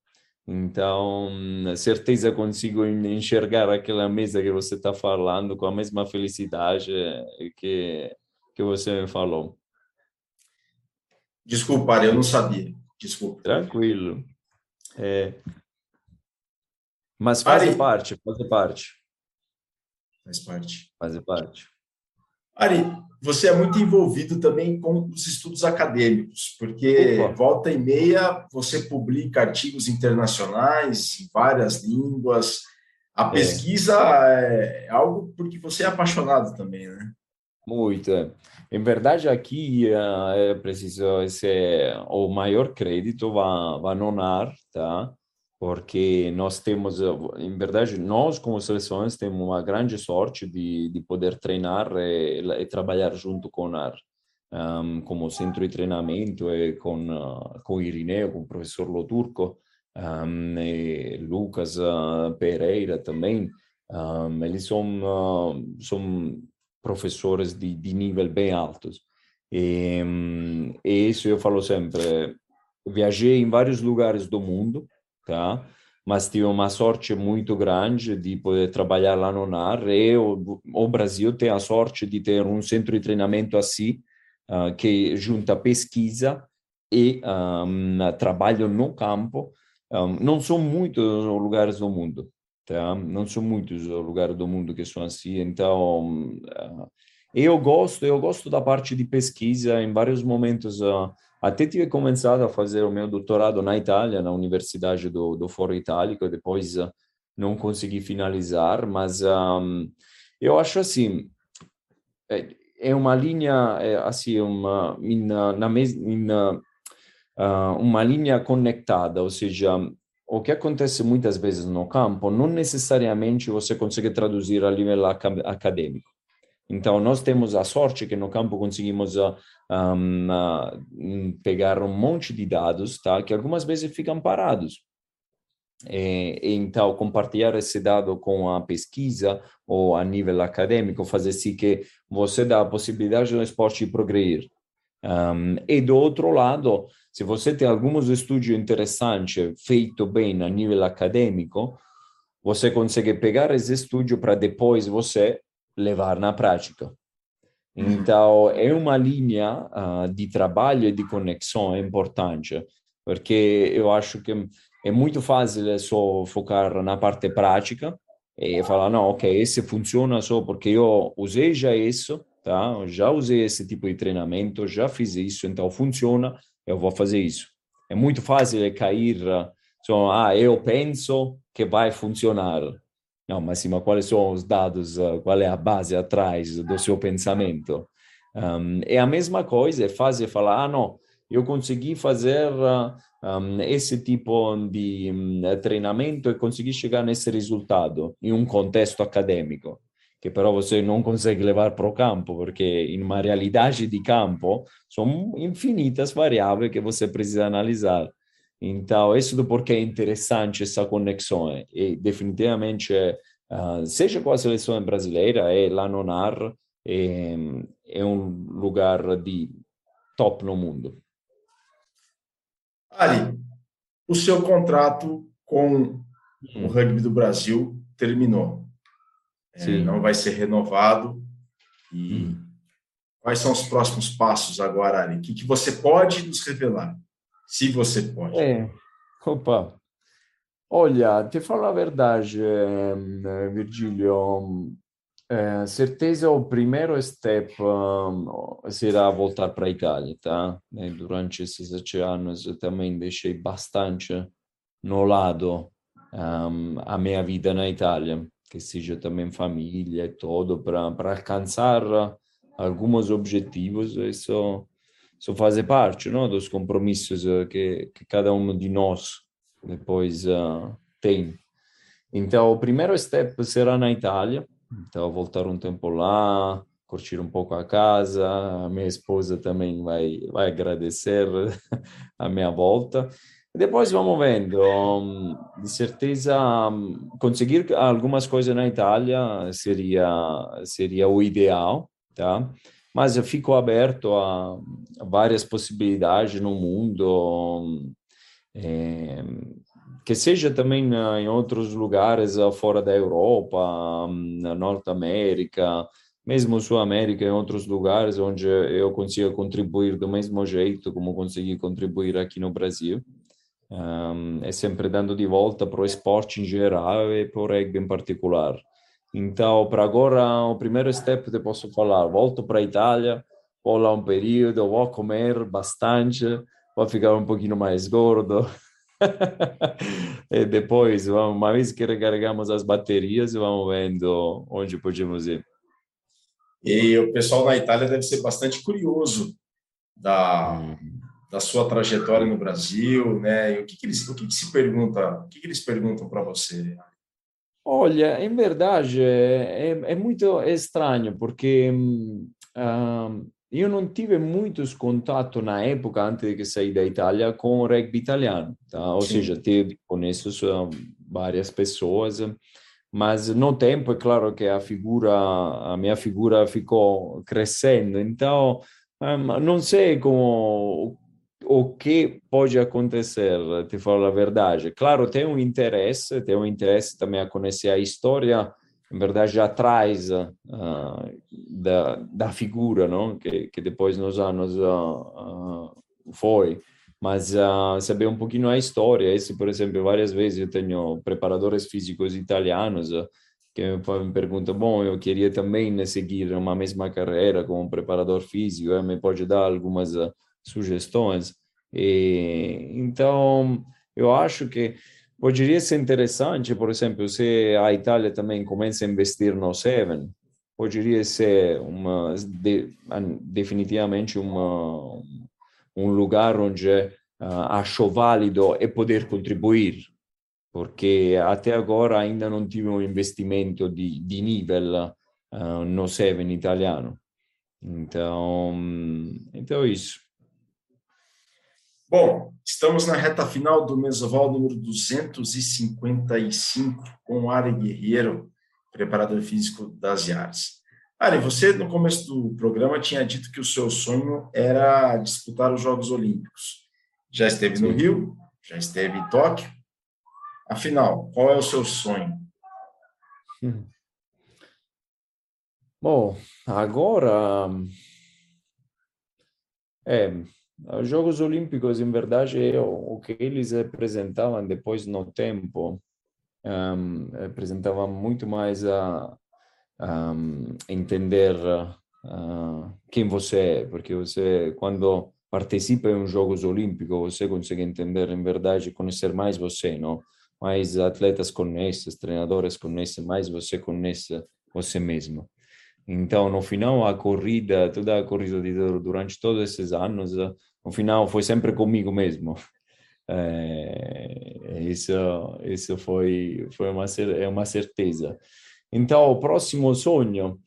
Então, certeza consigo enxergar aquela mesa que você está falando com a mesma felicidade que, que você me falou. Desculpa, eu não sabia. Desculpa. Tranquilo. É. Mas faz Ari, parte, faz parte. Faz parte. Faz parte. Ari, você é muito envolvido também com os estudos acadêmicos, porque Opa. volta e meia você publica artigos internacionais em várias línguas. A é. pesquisa é, é algo porque você é apaixonado também, né? Muito. É. Em verdade, aqui é preciso esse o maior crédito vai, vai nonar, tá? porque nós temos, em verdade, nós como seleções temos uma grande sorte de, de poder treinar e, e trabalhar junto com a um, como centro de treinamento e com com Irineu, com o professor Loturco, um, e Lucas Pereira também, um, eles são uh, são professores de, de nível bem altos. E, e isso eu falo sempre, viajei em vários lugares do mundo, tá? Mas tive uma sorte muito grande de poder trabalhar lá no NAR e o, o Brasil tem a sorte de ter um centro de treinamento assim, uh, que junta pesquisa e um, trabalho no campo. Um, não são muitos lugares do mundo, tá? Não são muitos lugares do mundo que são assim. Então, uh, eu gosto, eu gosto da parte de pesquisa. Em vários momentos, uh, até tive começado a fazer o meu doutorado na Itália, na Universidade do, do Foro Itálico, depois uh, não consegui finalizar, mas um, eu acho assim, é, uma linha, é, assim, uma, na, uma linha conectada, ou seja, o que acontece muitas vezes no campo, não necessariamente você consegue traduzir a nível acadêmico. Então, nós temos a sorte que no campo conseguimos um, uh, pegar um monte de dados, tá? Que algumas vezes ficam parados. E, então, compartilhar esse dado com a pesquisa ou a nível acadêmico, fazer assim que você dá a possibilidade do esporte progredir. Um, e do outro lado, se você tem alguns estudos interessantes feito bem a nível acadêmico, você consegue pegar esse estudo para depois você levar na prática. Então, é uma linha uh, de trabalho e de conexão importante. porque eu acho que é muito fácil só focar na parte prática e falar, não, ok, esse funciona só porque eu usei já isso, tá? já usei esse tipo de treinamento, já fiz isso, então funciona, eu vou fazer isso. É muito fácil cair, só, ah, eu penso que vai funcionar. Não, mas sim, mas quais são os dados, qual é a base atrás do seu pensamento? Um, é a mesma coisa, é fácil falar, ah, não, eu consegui fazer um, esse tipo de um, treinamento e consegui chegar nesse resultado em um contexto acadêmico, que però você não consegue levar para o campo, porque em uma realidade de campo são infinitas variáveis que você precisa analisar. Então, isso do porquê é interessante essa conexão. E definitivamente, uh, seja com a seleção brasileira, é lá no NAR, é, é um lugar de top no mundo. Ali, o seu contrato com hum. o rugby do Brasil terminou. É, não vai ser renovado. E hum. quais são os próximos passos agora, Ali? O que, que você pode nos revelar? Se você pode. É. Opa. Olha, te falo a verdade, eh, Virgílio, é, certeza o primeiro step um, será voltar para a Itália, tá? E durante esses sete anos eu também deixei bastante no lado um, a minha vida na Itália, que seja também família e tudo, para alcançar alguns objetivos, isso, isso faz parte não? dos compromissos que, que cada um de nós depois uh, tem. Então, o primeiro step será na Itália, então, voltar um tempo lá, curtir um pouco a casa. A minha esposa também vai, vai agradecer a minha volta. Depois vamos vendo. De certeza, conseguir algumas coisas na Itália seria, seria o ideal, tá? Mas eu fico aberto a várias possibilidades no mundo. É, que seja também em outros lugares ah, fora da Europa, na Norte América, mesmo Sul América, em outros lugares onde eu consiga contribuir do mesmo jeito como consegui contribuir aqui no Brasil. Um, é sempre dando de volta para o esporte em geral e para o rugby em particular. Então, para agora, o primeiro step te posso falar, volto para a Itália, vou lá um período, vou comer bastante, vou ficar um pouquinho mais gordo, e depois, vamos, uma vez que recarregamos as baterias, vamos vendo onde podemos ir. E o pessoal na Itália deve ser bastante curioso da, hum. Da sua trajetória no Brasil, né? E o que, que eles, o que, que se pergunta, o que, que eles perguntam para você? Olha, em verdade é, é, é muito estranho porque um, eu não tive muitos contatos na época, antes de que saí da Itália, com o rugby italiano. Tá? Ou Sim. seja, tive, conheço várias pessoas, mas no tempo é claro que a figura, a minha figura ficou crescendo. Então, não sei como o que pode acontecer, te falo a verdade. Claro, tem um interesse, tem um interesse também a conhecer a história em verdade, atrás uh, da, da figura, não? Que, que depois nos anos uh, uh, foi. Mas saber um pouquinho a história. Esse, por exemplo, várias vezes eu tenho preparadores físicos italianos que me perguntam, bom, eu queria também né, seguir uma mesma carreira como preparador físico, eh, me pode dar algumas sugestões? E, então, eu acho que Poderia ser interessante, por exemplo, se a Itália também começa a investir no Seven, poderia ser uma de, definitivamente uma, um lugar onde uh, acho válido e poder contribuir, porque até agora ainda não tive um investimento de, de nível uh, no Seven italiano. Então, então é isso. Bom, estamos na reta final do Mesoval número 255 com o Ari Guerreiro, preparador físico das IARS. Ari, você no começo do programa tinha dito que o seu sonho era disputar os Jogos Olímpicos. Já esteve no Rio, já esteve em Tóquio. Afinal, qual é o seu sonho? Bom, agora é, Os Jogos Olímpicos, em verdade, é o que eles apresentavam depois no tempo, um, muito mais a, a entender uh, quem você é, porque você, quando participa em Jogos Olímpicos, você consegue entender, em verdade, conhecer mais você, não? Mais atletas conhecem, treinadores conhecem, mais você conhece você mesmo. Então, no final, a corrida, toda a corrida de, durante todos esses anos, no final foi sempre comigo mesmo. É, isso, isso foi, foi uma, é uma certeza. Então, o próximo sonho,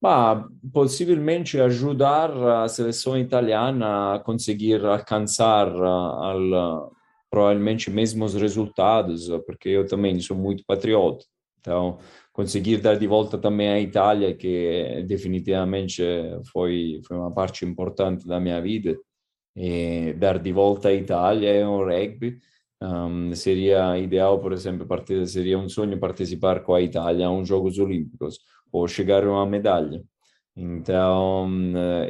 bah, possivelmente ajudar a seleção italiana a conseguir alcançar al, provavelmente mesmos resultados, porque eu também sou muito patriota. Então, conseguir dar de volta também à Itália, que definitivamente foi, foi uma parte importante da minha vida, e dar de volta à Itália é um rugby. Um, seria ideal, por exemplo, seria um sonho participar com a Itália a uns Jogos Olímpicos ou chegar a uma medalha. Então,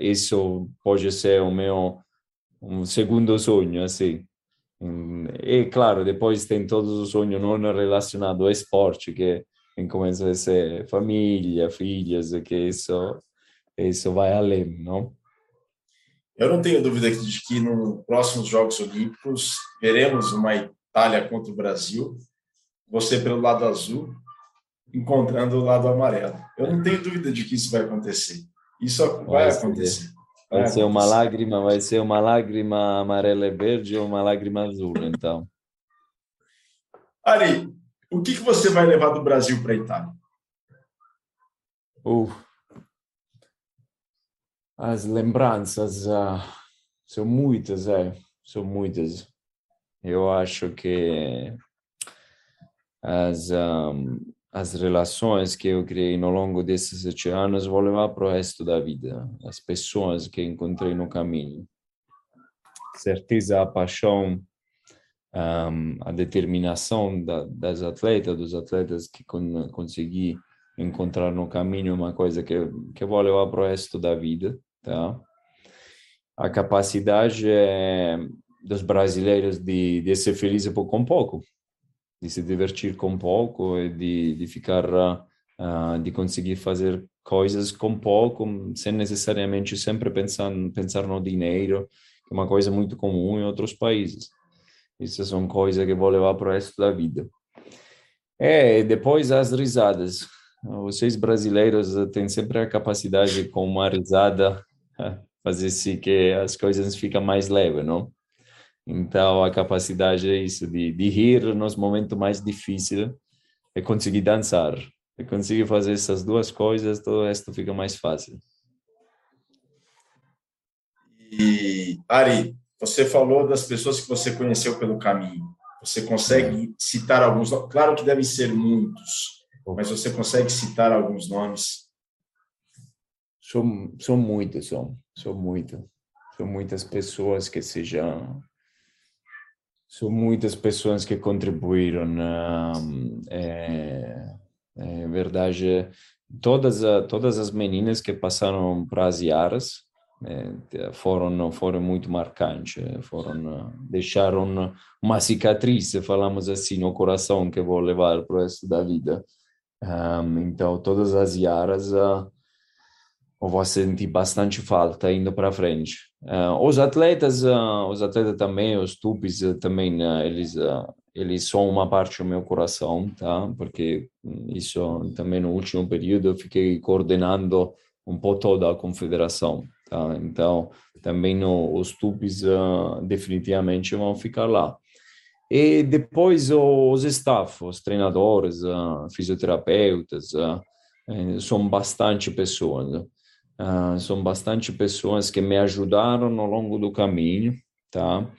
isso pode ser o meu um segundo sonho, assim. E, claro, depois tem todos os sonhos não relacionados ao esporte, que começa a ser família, filhas, que isso, isso vai além, não? Eu não tenho dúvida de que nos próximos Jogos Olímpicos veremos uma Itália contra o Brasil, você pelo lado azul, encontrando o lado amarelo. Eu não tenho dúvida de que isso vai acontecer. Isso vai, vai acontecer. Vai, vai ser uma lágrima, vai ser uma lágrima amarela e verde ou uma lágrima azul, então. Ari, o que, que você vai levar do Brasil para a Itália? Uh, as lembranças uh, são muitas, é, são muitas. Eu acho que as, um, as relações que eu criei ao longo desses sete anos vou levar para o resto da vida. As pessoas que encontrei no caminho. Certeza, a paixão um, a determinação da, das atletas, dos atletas que con, consegui encontrar no caminho uma coisa que, que eu vou levar para o resto da vida, tá? A capacidade é, dos brasileiros de, de ser felizes com pouco, de se divertir com pouco e de, de ficar, uh, de conseguir fazer coisas com pouco, sem necessariamente sempre pensar, pensar no dinheiro, que é uma coisa muito comum em outros países. Isso são coisas que vou levar para o resto da vida. É, depois as risadas. Vocês brasileiros têm sempre a capacidade, com uma risada, fazer-se que as coisas ficam mais leves, não? Então, a capacidade é isso, de, de rir nos momentos mais difíceis e conseguir dançar. E conseguir fazer essas duas coisas, todo o resto fica mais fácil. E, Ari, você falou das pessoas que você conheceu pelo caminho. Você consegue citar alguns? Claro que devem ser muitos, mas você consegue citar alguns nomes? São, são muitos, são, são muitos. São muitas pessoas que sejam são muitas pessoas que contribuíram. É, é verdade, todas, todas as meninas que passaram para as Iaras, foram foram muito marcantes foram deixaram uma cicatriz falamos assim no coração que vou levar para o resto da vida. Um, então todas as iaras uh, eu vou sentir bastante falta indo para frente. Uh, os atletas uh, os atletas também os tupis também eles eles são uma parte do meu coração tá? Porque isso também no último período eu fiquei coordenando um pouco toda a confederação Tá? Então, também no, os tubes uh, definitivamente vão ficar lá. E depois os staff, os treinadores, uh, fisioterapeutas, uh, são bastante pessoas. São bastante pessoas que me ajudaram ao longo do caminho, tá?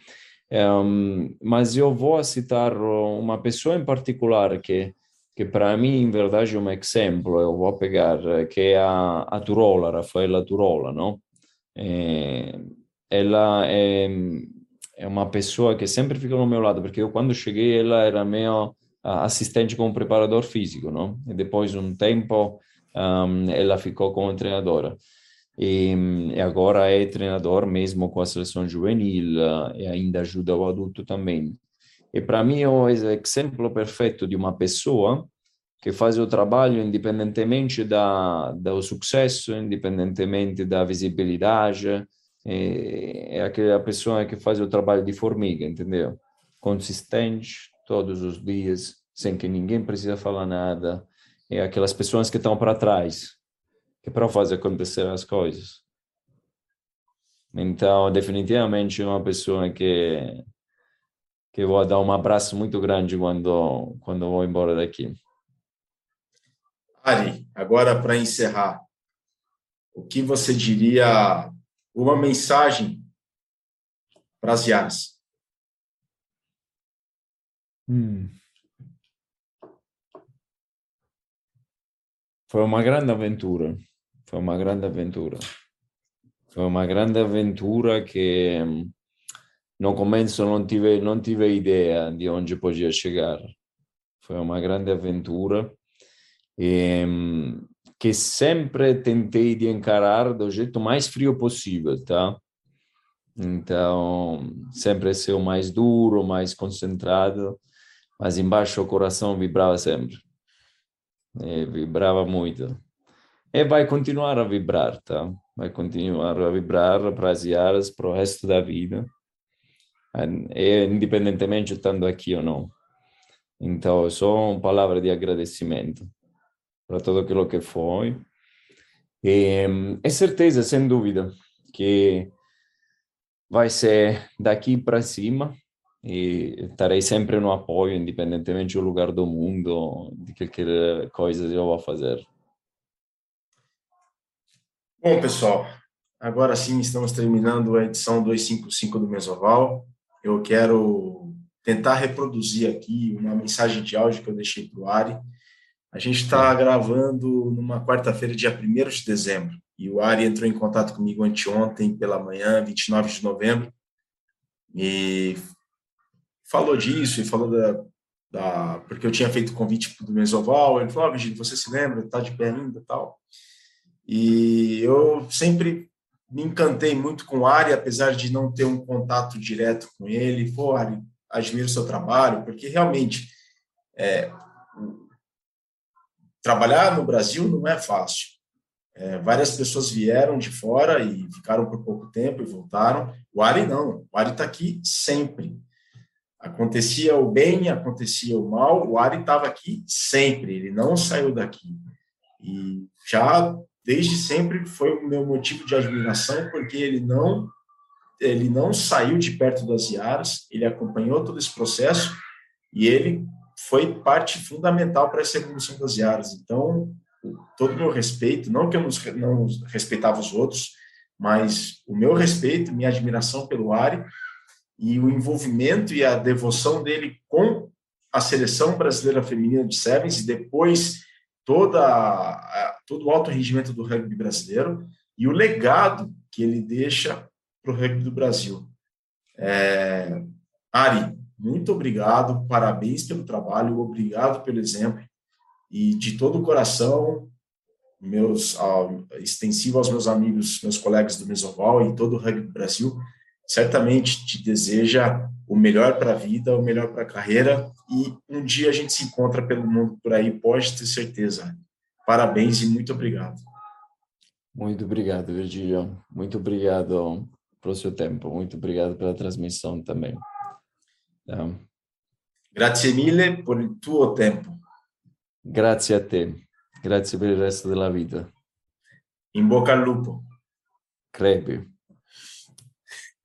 Um, mas eu vou citar uma pessoa em particular que que para mim, em verdade, é um exemplo. Eu vou pegar que é a, a Turola, Rafaela Turola, não? É, ela é, é uma pessoa que sempre fica no meu lado, porque eu quando cheguei ela era meu assistente como preparador físico, não? E depois um tempo um, ela ficou como treinadora. e, e, agora é treinador mesmo com a seleção juvenil e ainda ajuda o adulto também. E para mim é o exemplo perfeito de uma pessoa que faz o trabalho independentemente da, do sucesso, independentemente da visibilidade, é, é aquela pessoa que faz o trabalho de formiga, entendeu? Consistente, todos os dias, sem que ninguém precisa falar nada. É aquelas pessoas que estão para trás, que para fazer acontecer as coisas. Então, definitivamente, uma pessoa que que vou dar um abraço muito grande quando quando vou embora daqui. Ari, agora para encerrar, o que você diria, uma mensagem para as Yaras? Hum. Foi uma grande aventura, foi uma grande aventura. Foi uma grande aventura que no começo não tive, não tive ideia de onde podia chegar. Foi uma grande aventura que sempre tentei de encarar do jeito mais frio possível, tá? Então, sempre ser o mais duro, mais concentrado, mas embaixo o coração vibrava sempre. Vibrava muito. E vai continuar a vibrar, tá? Vai continuar a vibrar para as Yaras, para o resto da vida. Independentemente de estando aqui ou não. Então, só uma palavra de agradecimento para tudo aquilo que foi. E, é certeza, sem dúvida, que vai ser daqui para cima e estarei sempre no apoio, independentemente do lugar do mundo, de qualquer coisa eu vou fazer. Bom, pessoal, agora sim estamos terminando a edição 255 do Mesoval. Eu quero tentar reproduzir aqui uma mensagem de áudio que eu deixei para o Ari a gente está gravando numa quarta-feira, dia 1 de dezembro, e o Ari entrou em contato comigo anteontem pela manhã, 29 de novembro, e falou disso, e falou da, da porque eu tinha feito o convite do Mesoval, ele falou, oh, Virgílio, você se lembra, está de pé ainda tal. E eu sempre me encantei muito com o Ari, apesar de não ter um contato direto com ele. Pô, Ari, admiro o seu trabalho, porque realmente é, trabalhar no Brasil não é fácil. É, várias pessoas vieram de fora e ficaram por pouco tempo e voltaram. O Ari não, o Ari está aqui sempre. Acontecia o bem, acontecia o mal, o Ari estava aqui sempre, ele não saiu daqui. E já desde sempre foi o meu motivo de admiração, porque ele não ele não saiu de perto das Iaras, ele acompanhou todo esse processo e ele foi parte fundamental para essa evolução das Yaras. Então, todo o meu respeito, não que eu não respeitava os outros, mas o meu respeito, minha admiração pelo Ari e o envolvimento e a devoção dele com a seleção brasileira feminina de Sevens e depois toda todo o alto rendimento do rugby brasileiro e o legado que ele deixa para o rugby do Brasil. É, Ari, muito obrigado, parabéns pelo trabalho, obrigado pelo exemplo e de todo o coração, meus extensivo aos meus amigos, meus colegas do Mesoval e todo o rugby Brasil, certamente te deseja o melhor para a vida, o melhor para a carreira e um dia a gente se encontra pelo mundo por aí, pode ter certeza. Parabéns e muito obrigado. Muito obrigado, Virgílio. Muito obrigado pelo seu tempo. Muito obrigado pela transmissão também. Um, Grazie mille per il tuo tempo. Grazie a te. Grazie per il resto della vita. In bocca al lupo. Crepe.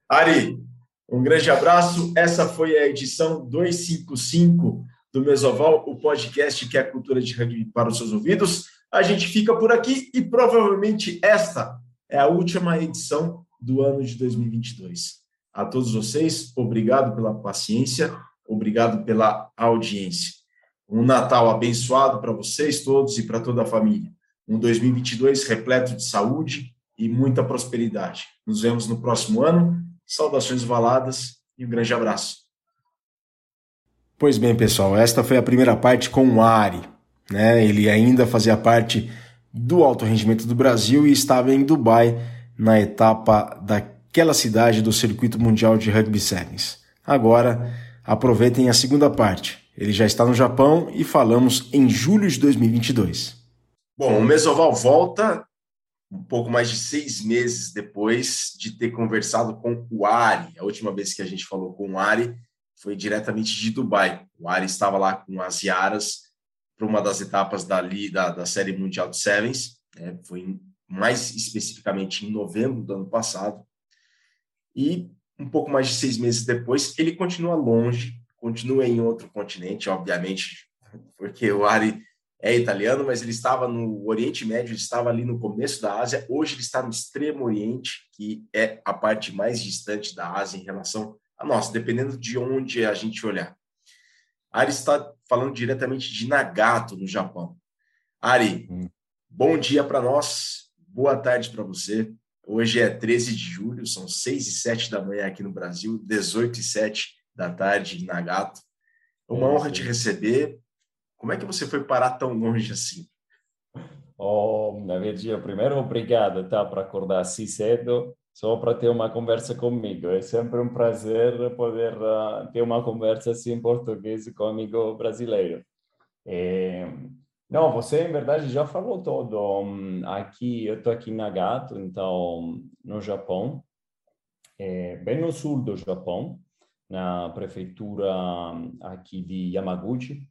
Ari, um grande abraço. Essa foi a edição 255 do Mesoval, o podcast que é a cultura de rugby para os seus ouvidos. A gente fica por aqui e provavelmente esta é a última edição do ano de 2022. A todos vocês, obrigado pela paciência, obrigado pela audiência. Um Natal abençoado para vocês todos e para toda a família. Um 2022 repleto de saúde e muita prosperidade. Nos vemos no próximo ano. Saudações valadas e um grande abraço. Pois bem, pessoal, esta foi a primeira parte com o Ari. Né? Ele ainda fazia parte do alto rendimento do Brasil e estava em Dubai na etapa daquela cidade do Circuito Mundial de Rugby Sevens. Agora, aproveitem a segunda parte. Ele já está no Japão e falamos em julho de 2022. Bom, o Mesoval volta um pouco mais de seis meses depois de ter conversado com o Ari. A última vez que a gente falou com o Ari foi diretamente de Dubai. O Ari estava lá com as Yaras para uma das etapas da, da, da Série Mundial de Sevens. Né? Foi mais especificamente em novembro do ano passado. E um pouco mais de seis meses depois, ele continua longe, continua em outro continente, obviamente, porque o Ari é italiano, mas ele estava no Oriente Médio, ele estava ali no começo da Ásia. Hoje ele está no Extremo Oriente, que é a parte mais distante da Ásia em relação a nós, dependendo de onde a gente olhar. Ari está falando diretamente de Nagato, no Japão. Ari, hum. bom dia para nós, boa tarde para você. Hoje é 13 de julho, são 6 e 7 da manhã aqui no Brasil, 18 e 7 da tarde em Nagato. É uma é, honra sim. te receber. Como é que você foi parar tão longe assim? Oh, na verdade, primeiro, obrigado tá, por acordar assim cedo, só para ter uma conversa comigo. É sempre um prazer poder uh, ter uma conversa assim em português com um amigo brasileiro. É... Não, você, em verdade, já falou todo. Aqui, eu estou aqui em Nagato, então, no Japão, é, bem no sul do Japão, na prefeitura aqui de Yamaguchi.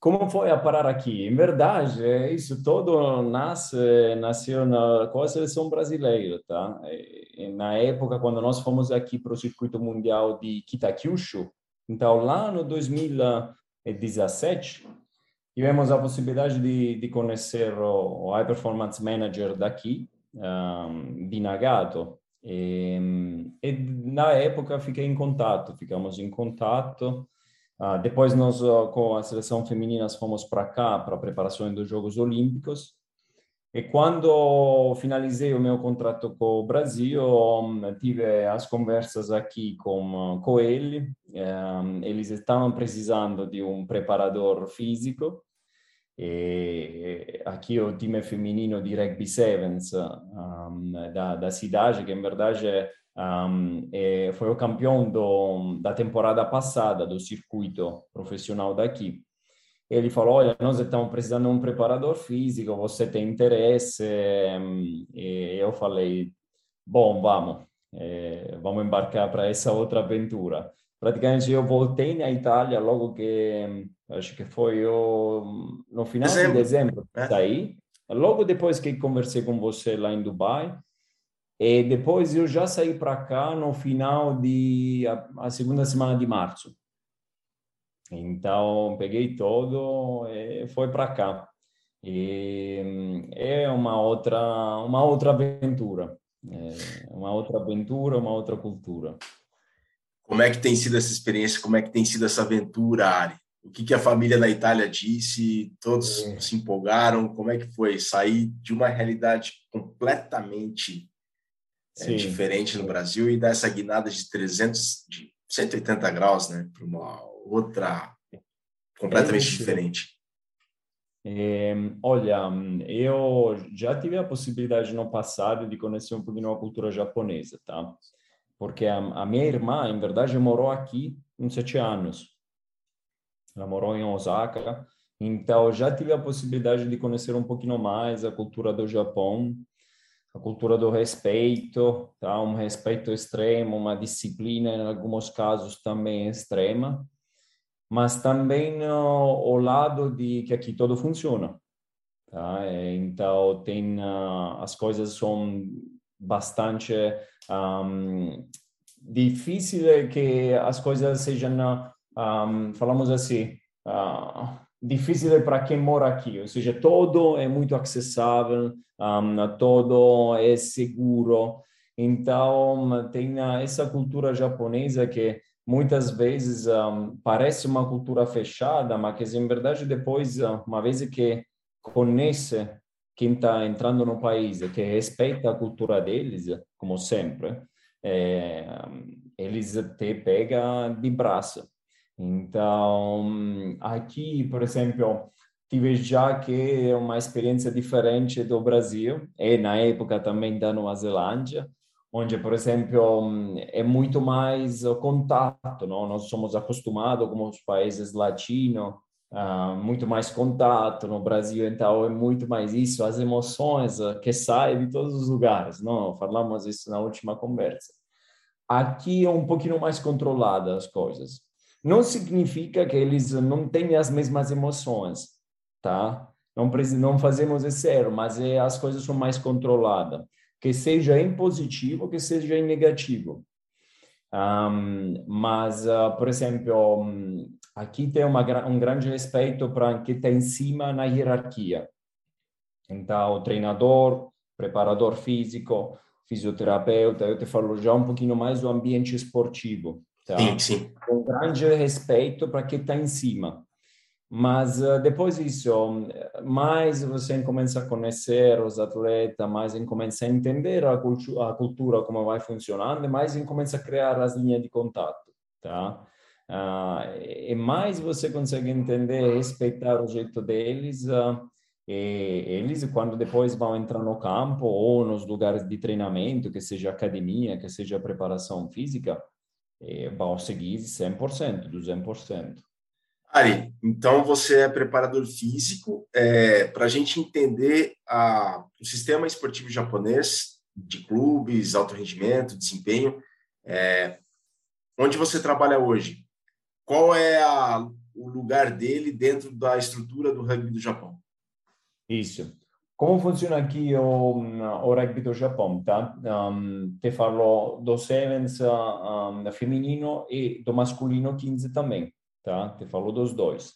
Como foi a parar aqui? Em verdade, é isso todo nasce, nasceu na, com a seleção brasileira, tá? Na época, quando nós fomos aqui para o circuito mundial de Kitakyushu, então lá no 2017, tivemos a possibilidade de, de conhecer o, o High Performance Manager daqui, um, de Nagato, e, e, na época fiquei em contato, ficamos em contato, Uh, depois nós, uh, com a seleção feminina, fomos para cá, para a preparação dos Jogos Olímpicos. E quando finalizei o meu contrato com o Brasil, tive as conversas aqui com, com ele. Um, eles estavam precisando de um preparador físico. E aqui o time feminino de Rugby Sevens um, da, da cidade, que em verdade é um, foi o campeão do, da temporada passada do circuito profissional daqui. Ele falou: Olha, nós estamos precisando de um preparador físico, você tem interesse? E eu falei: Bom, vamos, é, vamos embarcar para essa outra aventura. Praticamente eu voltei na Itália logo que, acho que foi o, no final dezembro. de dezembro, é. daí. Logo depois que conversei com você lá em Dubai, e depois eu já saí para cá no final de a, a, segunda semana de março. Então peguei todo e foi para cá. E é uma outra uma outra aventura, é uma outra aventura, uma outra cultura. Como é que tem sido essa experiência? Como é que tem sido essa aventura, Ari? O que, que a família na Itália disse? Todos é. se empolgaram? Como é que foi sair de uma realidade completamente é, diferente no Brasil e dar essa guinada de 300, de 180 graus, né, para uma outra completamente é diferente. É, olha, eu já tive a possibilidade no passado de conhecer um pouquinho a cultura japonesa, tá? Porque a, a minha irmã, em verdade, morou aqui uns sete anos. Ela morou em Osaka, então já tive a possibilidade de conhecer um pouquinho mais a cultura do Japão a cultura do respeito, tá? um respeito extremo, uma disciplina, em alguns casos também extrema, mas também uh, o lado de que aqui tudo funciona. Tá? Então, tem, uh, as coisas são bastante um, difíceis que as coisas sejam, um, falamos assim, uh, difícil para quem mora aqui, ou seja, todo é muito acessível, um, todo é seguro. Então, tem essa cultura japonesa que muitas vezes um, parece uma cultura fechada, mas que, em verdade, depois, uma vez que conhece quem está entrando no país, que respeita a cultura deles, como sempre, é, eles te pegam de braço. Então, aqui, por exemplo, tive já que é uma experiência diferente do Brasil e na época também da Nova Zelândia, onde, por exemplo, é muito mais contato, não? Nós somos acostumados com os países latinos, uh, muito mais contato no Brasil, então é muito mais isso, as emoções uh, que saem de todos os lugares, não? Falamos isso na última conversa. Aqui é um pouquinho mais controlada as coisas. Não significa que eles não têm as mesmas emoções, tá? Não, não fazemos erro, mas é, as coisas são mais controladas. Que seja em positivo, que seja em negativo. Um, mas, uh, por exemplo, aqui tem uma, um grande respeito para quem está em cima na hierarquia. Então, treinador, preparador físico, fisioterapeuta, eu te falo já um pouquinho mais do ambiente esportivo. Tá? Sim, sim. Um grande respeito para quem está em cima. Mas uh, depois disso, mais você começa a conhecer os atletas, mais começa a entender a, cultu a cultura como vai funcionando, mais começa a criar as linhas de contato, tá? Uh, e mais você consegue entender, respeitar o jeito deles, uh, e eles quando depois vão entrar no campo ou nos lugares de treinamento, que seja academia, que seja preparação física, eh, vão seguir 100%, 200%. Ari, então você é preparador físico. É, Para a gente entender a, o sistema esportivo japonês de clubes, alto rendimento, desempenho, é, onde você trabalha hoje, qual é a, o lugar dele dentro da estrutura do rugby do Japão? Isso. Como funciona aqui o, o rugby do Japão, tá? Um, te falo do sevens um, feminino e do masculino 15 também tá? Te falou dos dois.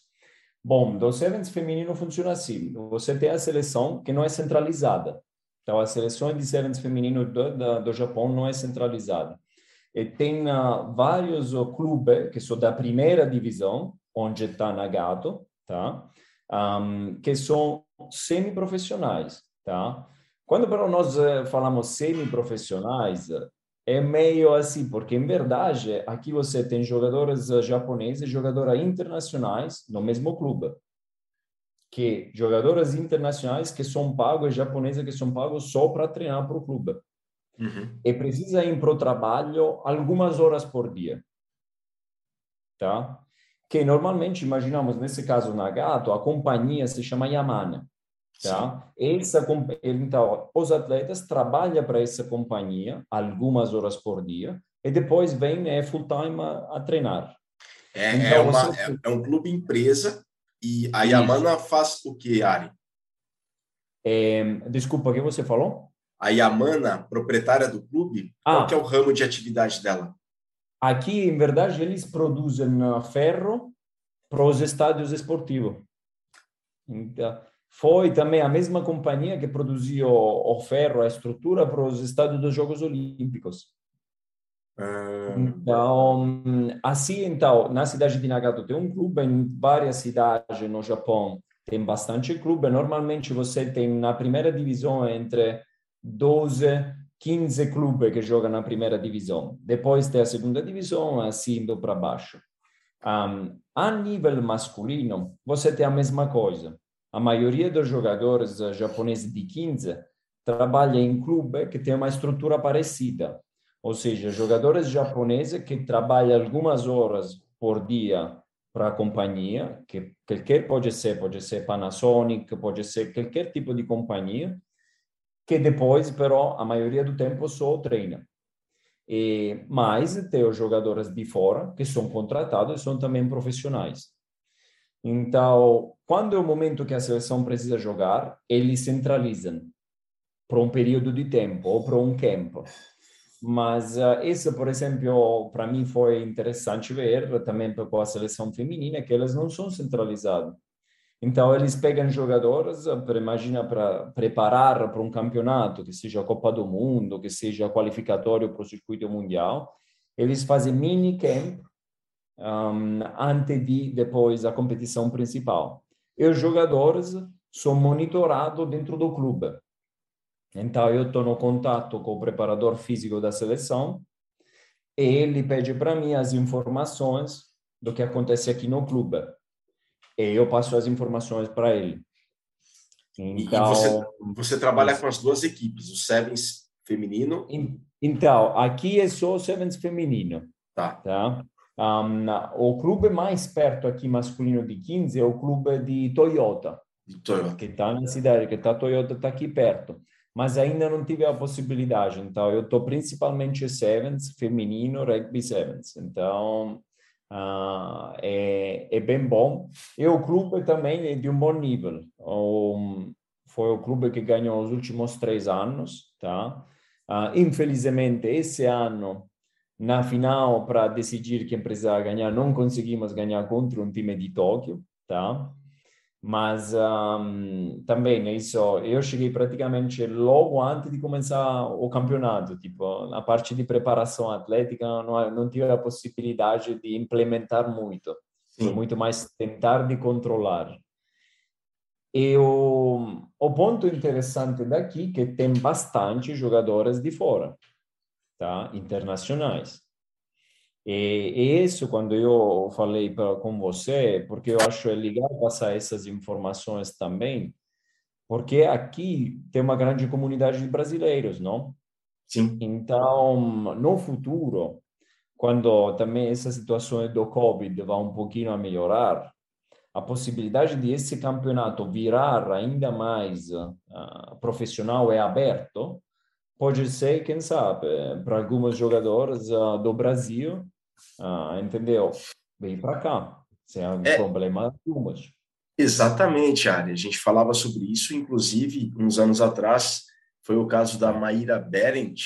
Bom, do Sevens feminino funciona assim. Você tem a seleção que não é centralizada. Então, a seleção de Sevens feminino do, do, do Japão não é centralizada. E tem uh, vários uh, clubes que são da primeira divisão, onde está Nagato, tá? Um, que são semi-profissionais, tá? Quando nós uh, falamos semi-profissionais, é meio assim, porque em verdade aqui você tem jogadores japoneses e jogadoras internacionais no mesmo clube. Que jogadoras internacionais que são pagos, japoneses que são pagos só para treinar para o clube. Uhum. E precisa ir para o trabalho algumas horas por dia. Tá? Que normalmente, imaginamos, nesse caso, na Gato, a companhia se chama Yamana. Tá? Essa, então, os atletas trabalham para essa companhia algumas horas por dia e depois vem é, full time a, a treinar. É, então, é, uma, você... é, é, um clube empresa e a Yamana Isso. faz o que, Ari? É, desculpa, o que você falou? A Yamana, proprietária do clube, ah. qual que é o ramo de atividade dela? Aqui, em verdade, eles produzem ferro para os estádios esportivos. Então, foi também a mesma companhia que produziu o ferro, a estrutura para os estádios dos Jogos Olímpicos. Ah. Então, assim, então, na cidade de Nagato tem um clube, em várias cidades no Japão tem bastante clube. Normalmente você tem na primeira divisão entre 12, 15 clubes que jogam na primeira divisão. Depois tem a segunda divisão, assim indo para baixo. Um, a nível masculino, você tem a mesma coisa a maioria dos jogadores eh, japoneses de 15 trabalha em clube que tem uma estrutura parecida, ou seja, jogadores japoneses que trabalham algumas horas por dia para a companhia, que qualquer pode ser, pode ser Panasonic, pode ser qualquer tipo de companhia, que depois, però, a maioria do tempo só treina. E mais tem os jogadores de fora que são contratados e são também profissionais. Então, quando é o momento que a seleção precisa jogar, eles centralizam para um período de tempo ou para um campo. Mas uh, isso, por exemplo, para mim foi interessante ver também com a seleção feminina que elas não são centralizadas. Então, eles pegam jogadores, eh, para imagina, para preparar para um campeonato, que seja a Copa do Mundo, que seja qualificatório para o circuito mundial. Eles fazem mini camp um, antes de depois a competição principal. E os jogadores são monitorados dentro do clube. Então, eu estou no contato com o preparador físico da seleção e ele pede para mim as informações do que acontece aqui no clube. e eu passo as informações para ele. Então, e você, você trabalha com as duas equipes, o Sevens feminino? Então, aqui é só o Sevens feminino. Tá. tá? Um, o clube mais perto aqui masculino de 15 é o clube de Toyota, Toyota. que está na cidade, que está Toyota está aqui perto. Mas ainda não tive a possibilidade, então eu estou principalmente Sevens, feminino, rugby Sevens. Então, Uh, é, é, bem bom. E o clube também é de um bom nível. O, foi o clube que ganhou os últimos três anos, tá? Uh, infelizmente, esse ano, na final, para decidir quem precisava ganhar, não conseguimos ganhar contra um time de Tóquio, tá? Mas um, também isso, eu cheguei praticamente logo antes de começar o campeonato, tipo, na parte de preparação atlética não, não tive a possibilidade de implementar muito, Sim. muito mais tentar de controlar. E o, o ponto interessante daqui é que tem bastante jogadores de fora, tá? internacionais. E, e isso, quando eu falei pra, com você, porque eu acho legal passar essas informações também, porque aqui tem uma grande comunidade de brasileiros, não? Sim. Então, no futuro, quando também essa situação do Covid vai um pouquinho a melhorar, a possibilidade de esse campeonato virar ainda mais uh, profissional e aberto, pode ser, quem sabe, para alguns jogadores uh, do Brasil, ah, entendeu? Vem para cá, sem é, problema algum. Exatamente, Ari. A gente falava sobre isso, inclusive, uns anos atrás, foi o caso da Maíra Berendt,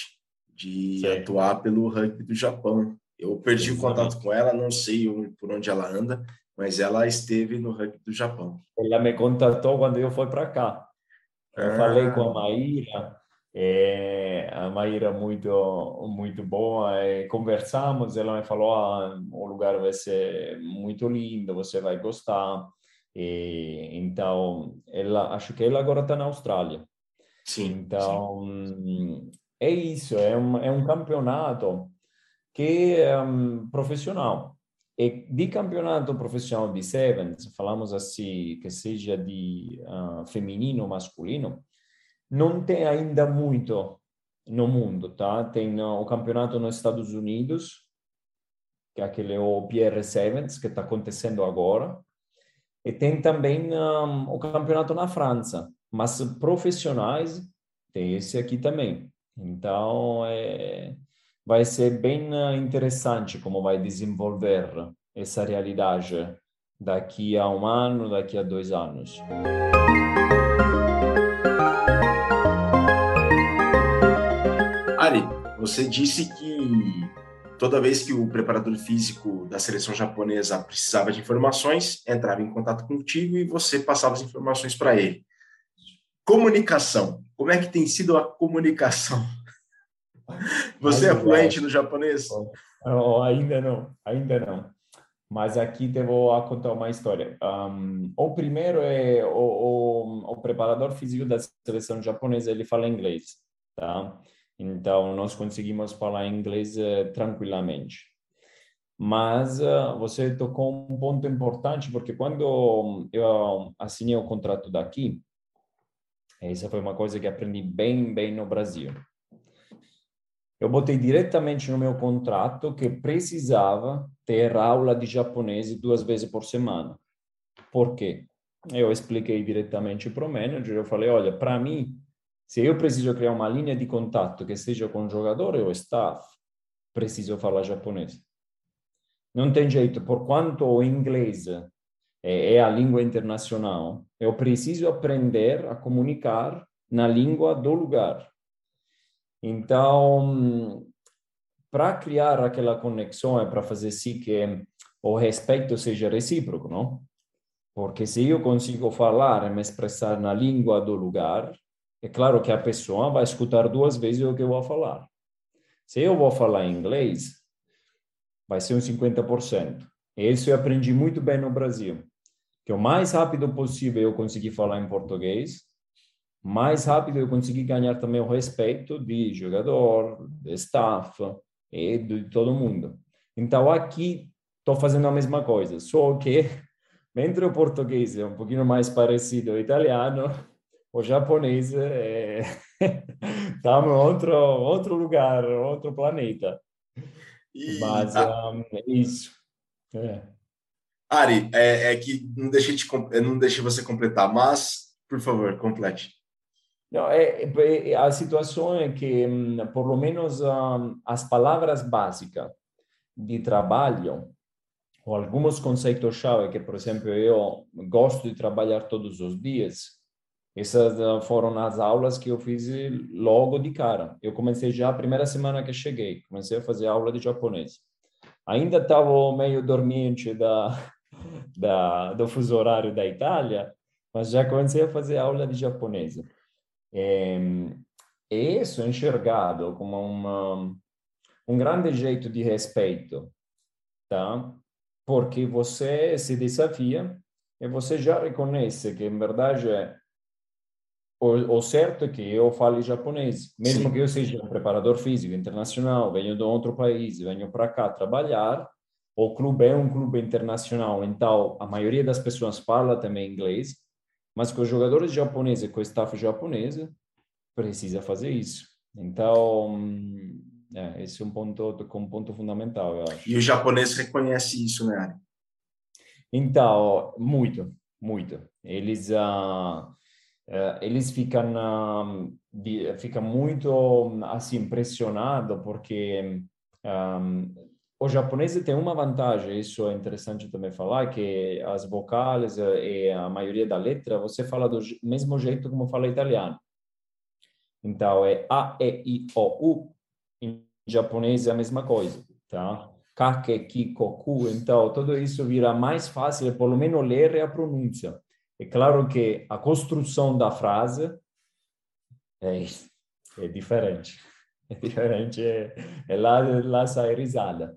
de Sim. atuar pelo rugby do Japão. Eu perdi Exatamente. o contato com ela, não sei por onde ela anda, mas ela esteve no rugby do Japão. Ela me contatou quando eu fui para cá. Eu ah. falei com a Maíra, é, a Maíra muito muito boa, é, conversamos, ela me falou, ah, o lugar vai ser muito lindo, você vai gostar. E, então, ela, acho que ela agora está na Austrália. Sim. Então, sim. é isso, é um, é um campeonato que é um, profissional. E de campeonato profissional de sevens, falamos assim, que seja de uh, feminino ou masculino, não tem ainda muito no mundo, tá? Tem o campeonato nos Estados Unidos, que é aquele o PR Sevens que está acontecendo agora, e tem também um, o campeonato na França, mas profissionais tem esse aqui também. Então, é, vai ser bem interessante como vai desenvolver essa realidade daqui a um ano, daqui a dois anos. Você disse que toda vez que o preparador físico da seleção japonesa precisava de informações, entrava em contato contigo e você passava as informações para ele. Comunicação. Como é que tem sido a comunicação? Você é fluente no japonês? Oh, ainda não, ainda não. Mas aqui te vou contar uma história. Um, o primeiro é o, o, o preparador físico da seleção japonesa, ele fala inglês, tá? Então, nós conseguimos falar inglês uh, tranquilamente. Mas uh, você tocou um ponto importante, porque quando eu assinei o contrato daqui, essa foi uma coisa que aprendi bem, bem no Brasil. Eu botei diretamente no meu contrato que precisava ter aula de japonês duas vezes por semana. Por quê? Eu expliquei diretamente para o manager, eu falei, olha, para mim, se eu preciso criar uma linha de contato que seja com o jogador ou staff, preciso falar japonês. Não tem jeito, por quanto o inglês é a língua internacional, eu preciso aprender a comunicar na língua do lugar. Então, para criar aquela conexão é para fazer sim que o respeito seja recíproco, não? Porque se eu consigo falar e me expressar na língua do lugar, é claro que a pessoa vai escutar duas vezes o que eu vou falar. Se eu vou falar inglês, vai ser uns 50%. Isso eu aprendi muito bem no Brasil. Que o mais rápido possível eu consegui falar em português, mais rápido eu consegui ganhar também o respeito de jogador, de staff e de todo mundo. Então aqui estou fazendo a mesma coisa, só que mentre o português é um pouquinho mais parecido ao italiano, o japonês é... tá em outro, outro lugar, outro planeta. E, Mas um, é isso. É. Ari, é, é, que não deixei, te, não deixei você completar, mas, por favor, complete. Não, é, é, a situação é que, hum, por menos, um, as palavras básicas de trabalho, ou alguns conceitos-chave que, por exemplo, eu gosto de trabalhar todos os dias, essas ah, foram as aulas que eu fiz logo de cara. Eu comecei já a primeira semana que cheguei, comecei a fazer aula de japonês. Ainda estava meio dormente da, da, do fuso horário da Itália, mas já comecei a fazer aula de japonês. É, isso é enxergado como uma, um grande jeito de respeito, tá? Porque você se desafia e você já reconhece que, em verdade, o, o, certo é que eu fale japonês, mesmo Sim. que eu seja um preparador físico internacional, venho de outro país, venho para cá trabalhar, o clube é um clube internacional, então a maioria das pessoas fala também inglês, mas com os jogadores japoneses com o staff japonês precisa fazer isso. Então, é, esse é um ponto, um ponto fundamental, eu acho. E o japonês reconhece isso, né, Então, muito, muito. Eles... Uh, eles ficam, de, ficam muito assim impressionados porque um, o japonês tem uma vantagem, isso é interessante também falar, que as vocais e a maioria da letra você fala do mesmo jeito como fala italiano. Então é A, E, I, O, U. Em japonês é a mesma coisa, tá? Kake, ki, koku. Então tudo isso vira mais fácil, pelo menos ler a pronúncia. É claro que a construção da frase é, é diferente. É diferente, é, é lá, lá sai risada.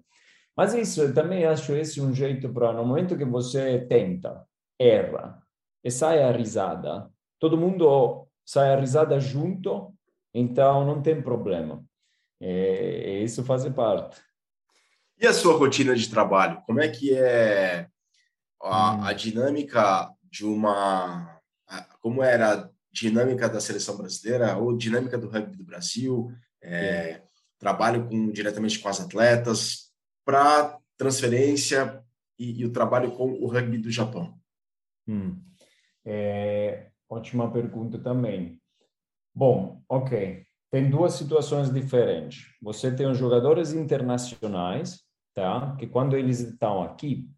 Mas isso, eu também acho esse um jeito para, no momento que você tenta, erra e sai a risada, todo mundo sai a risada junto, então não tem problema. E, isso faz parte. E a sua rotina de trabalho? Como é que é a, hum. a dinâmica de uma como era a dinâmica da seleção brasileira ou dinâmica do rugby do Brasil, é, trabalho com, diretamente com as atletas, para transferência e, e, o trabalho com o rugby do Japão? Hum. É, ótima pergunta também. Bom, ok. Tem duas situações diferentes. Você tem os jogadores internacionais, tá? Que quando eles estão aqui,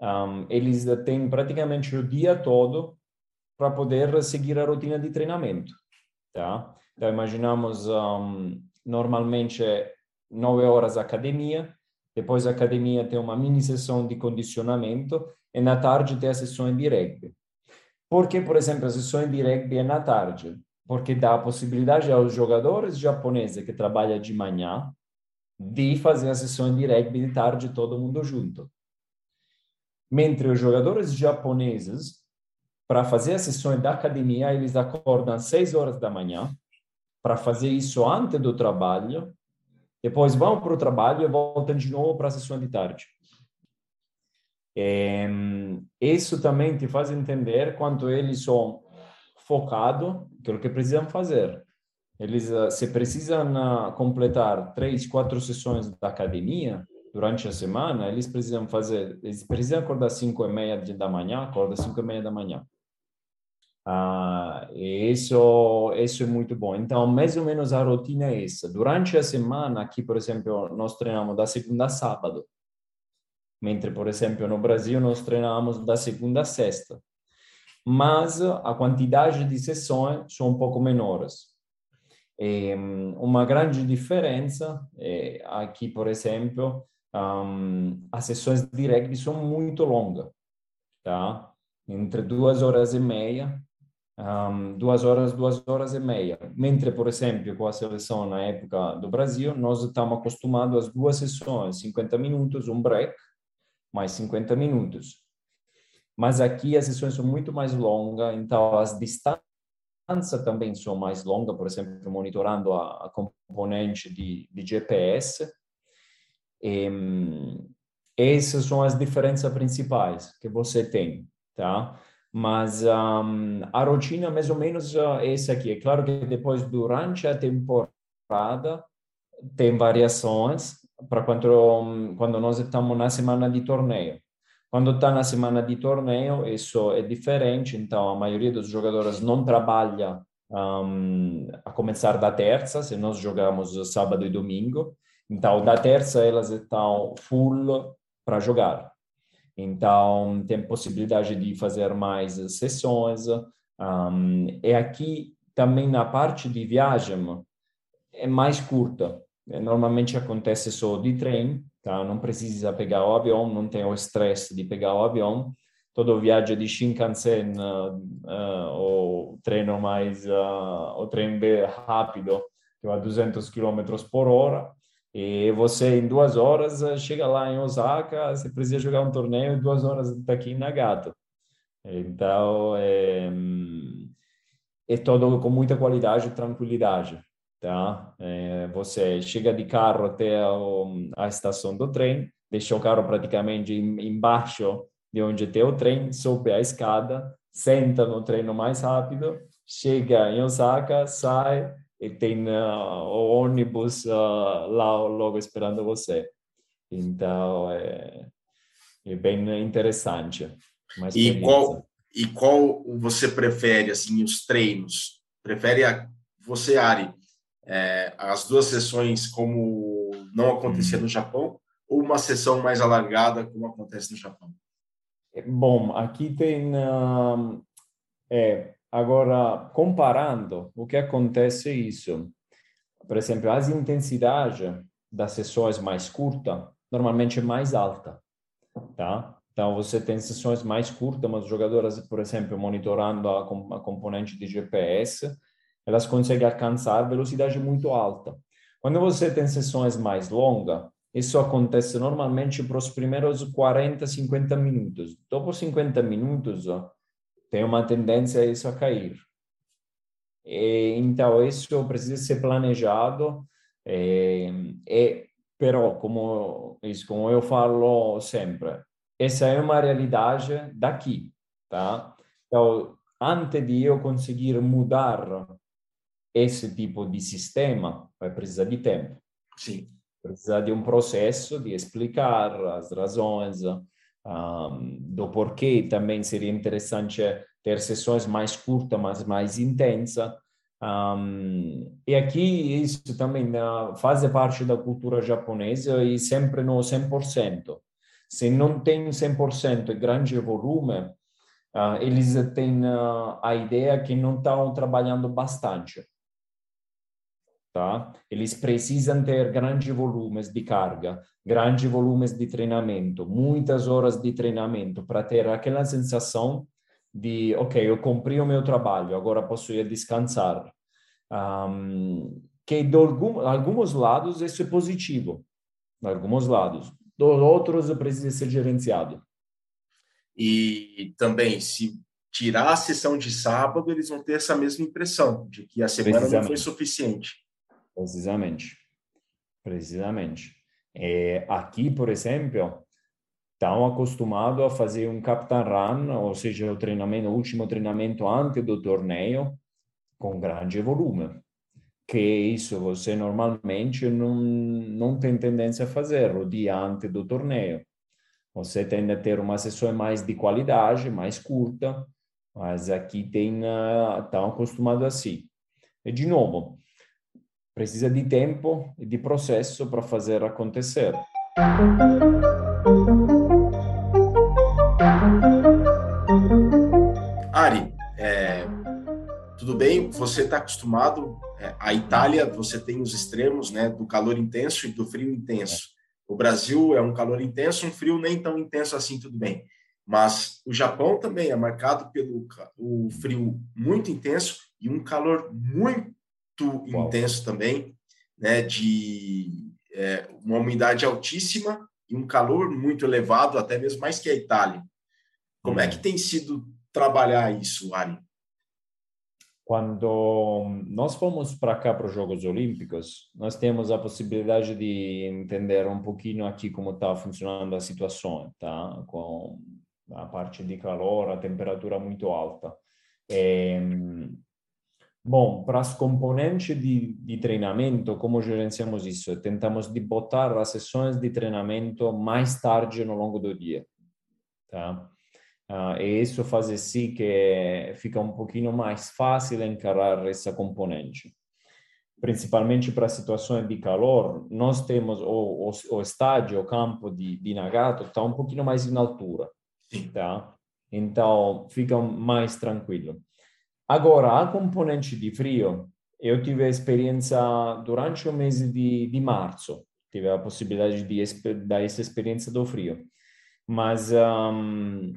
um, eles têm praticamente o dia todo para poder seguir a rotina de treinamento, tá? Então, imaginamos um, normalmente nove horas academia, depois a academia tem uma mini sessão de condicionamento e na tarde tem a sessão de rugby. Por que, por exemplo, a sessão de rugby é na tarde? Porque dá a possibilidade aos jogadores japoneses que trabalham de manhã de fazer a sessão de rugby de tarde todo mundo junto. Mentre os jogadores japoneses, para fazer as sessões da academia, eles acordam às 6 horas da manhã para fazer isso antes do trabalho, depois vão para o trabalho e voltam de novo para a sessão de tarde. É, isso também te faz entender quanto eles são focados no que precisam fazer. Eles, eh, se precisam eh, completar três, quatro sessões da academia, durante a semana, eles precisam fazer, eles precisam acordar 5 e meia da manhã, acorda 5 e meia da manhã. Ah, isso, isso é muito bom. Então, mais ou menos a rotina é essa. Durante a semana, aqui, por exemplo, nós treinamos da segunda a sábado. Mentre, por exemplo, no Brasil, nós treinamos da segunda a sexta. Mas a quantidade de sessões são um pouco menores. E, uma grande diferença é aqui, por exemplo, um, as sessões de rugby são muito longas, tá? Entre duas horas e meia, um, duas horas, duas horas e meia. Mentre, por exemplo, com a seleção na época do Brasil, nós estamos acostumados às duas sessões, 50 minutos, um break, mais 50 minutos. Mas aqui as sessões são muito mais longas, então as distâncias também são mais longas, por exemplo, monitorando a, a componente de, de GPS, e, essas são as diferenças principais que você tem, tá? Mas um, a rotina mais ou menos é essa aqui. É claro que depois, durante a temporada, tem variações para quando, quando nós estamos na semana de torneio. Quando está na semana de torneio, isso é diferente, então a maioria dos jogadores não trabalha um, a começar da terça, se nós jogamos sábado e domingo. Então, da terça elas estão full para jogar. Então, tem possibilidade de fazer mais sessões. Um, e aqui também na parte de viagem é mais curta. Normalmente acontece só de trem, tá? Não precisa pegar o avião, não tem o estresse de pegar o avião. Todo viaggio de Shinkansen, uh, uh, o treino mais, uh, o trem rápido, que vai a 200 km por hora, e você, em duas horas, chega lá em Osaka, você precisa jogar um torneio, em duas horas está aqui em Nagato. Então, é, é todo com muita qualidade e tranquilidade. Tá? É, você chega de carro até a, a, estação do trem, deixa o carro praticamente embaixo de onde tem o trem, sobe a escada, senta no treino mais rápido, chega em Osaka, sai, e tem uh, o ônibus uh, lá logo esperando você. Então, é, é bem interessante. E qual, e qual você prefere, assim, os treinos? Prefere a, você, Ari, é, as duas sessões como não acontecia hum. no Japão ou uma sessão mais alargada como acontece no Japão? Bom, aqui tem... Uh, é, Agora, comparando, o que acontece é isso. Por exemplo, as intensidades das sessões mais curtas normalmente é mais alta, tá? Então, você tem sessões mais curtas, mas jogadoras, por exemplo, monitorando a, a componente de GPS, elas conseguem alcançar velocidade muito alta. Quando você tem sessões mais longas, isso acontece normalmente para os primeiros 40, 50 minutos. Dopo 50 minutos, tem uma tendência a isso a cair. E, então, isso precisa ser planejado. É, però, como, isso, como eu falo sempre, essa é uma realidade daqui, tá? Então, antes de eu conseguir mudar esse tipo de sistema, vai precisar de tempo. Sim. Precisa de um processo de explicar as razões, um, do porquê também seria interessante ter sessões mais curtas, mas mais intensas. Um, e aqui isso também faz parte da cultura japonesa e sempre no 100%. Se não tem 100% grande volume, uh, eles têm uh, a ideia que não estão trabalhando bastante. Tá? Eles precisam ter grandes volumes de carga, grandes volumes de treinamento, muitas horas de treinamento para ter aquela sensação de, ok, eu cumpri o meu trabalho, agora posso ir descansar. Um, que de algum, alguns lados isso é positivo, de alguns lados. Dos outros precisa ser gerenciado. E também, se tirar a sessão de sábado, eles vão ter essa mesma impressão de que a semana não foi suficiente. Precisamente. Precisamente. É, aqui, por exemplo, estão acostumados a fazer um Captain Run, ou seja, o treinamento, o último treinamento antes do torneio, com grande volume. Que isso você normalmente não, não tem tendência a fazer o dia antes do torneio. Você tende a ter uma sessão mais de qualidade, mais curta, mas aqui tem, estão uh, acostumados assim. E, de novo, Precisa de tempo e de processo para fazer acontecer. Ari, é, tudo bem? Você está acostumado? É, a Itália, você tem os extremos, né, do calor intenso e do frio intenso. O Brasil é um calor intenso, um frio nem tão intenso assim, tudo bem. Mas o Japão também é marcado pelo o frio muito intenso e um calor muito Uau. intenso também, né, de é, uma umidade altíssima e um calor muito elevado, até mesmo mais que a Itália. Como hum. é que tem sido trabalhar isso, Ari? quando nós fomos para cá para os Jogos Olímpicos, nós temos a possibilidade de entender um pouquinho aqui como está funcionando a situação, tá? Com a parte de calor, a temperatura muito alta. É... Bom, para as componentes de, de treinamento, como gerenciamos isso? Tentamos de botar as sessões de treinamento mais tarde no longo do dia, tá? Uh, e isso faz assim que fica um pouquinho mais fácil encarar essa componente. Principalmente para situações de calor, nós temos o, o, o estádio, o campo de, de Nagato está um pouquinho mais em altura, tá? Então fica mais tranquilo. Agora, a componente de frio, eu tive a experiência durante o mês de, de março, tive a possibilidade de dar essa experiência do frio. Mas um,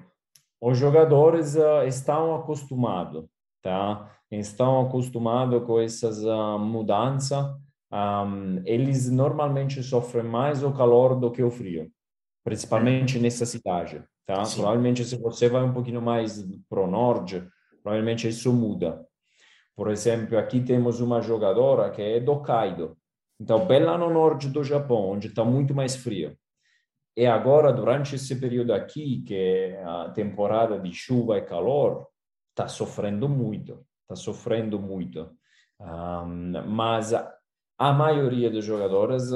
os jogadores uh, estão acostumados, tá? Estão acostumados com essas uh, mudanças. Um, eles normalmente sofrem mais o calor do que o frio, principalmente uhum. nessa cidade, tá? Sim. Provavelmente se você vai um pouquinho mais para o norte, provavelmente isso muda. Por exemplo, aqui temos uma jogadora que é do Kaido. Então, bem lá no norte do Japão, onde está muito mais frio. E agora, durante esse período aqui, que é a temporada de chuva e calor, está sofrendo muito, está sofrendo muito. Um, mas a maioria dos jogadores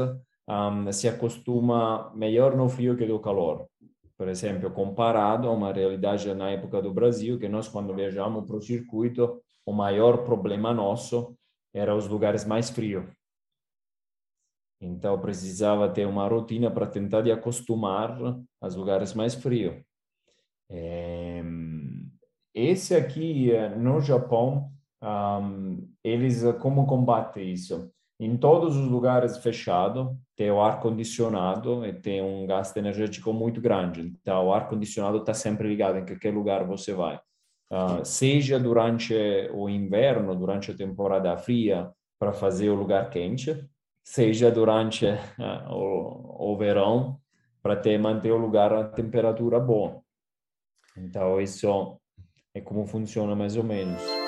um, se acostuma melhor no frio que no calor. Por exemplo, comparado a uma realidade na época do Brasil, que nós, quando viajamos para o circuito, o maior problema nosso era os lugares mais frios. Então, precisava ter uma rotina para tentar de acostumar aos lugares mais frios. É, esse aqui, no Japão, eles como combatem isso? Em todos os lugares fechados, tem o ar-condicionado e tem um gasto energético muito grande. Então, o ar-condicionado está sempre ligado em qualquer lugar você vai. Uh, seja durante o inverno, durante a temporada fria, para fazer o lugar quente, seja durante uh, o, o verão para ter manter o lugar a temperatura boa. Então isso é como funciona mais ou menos.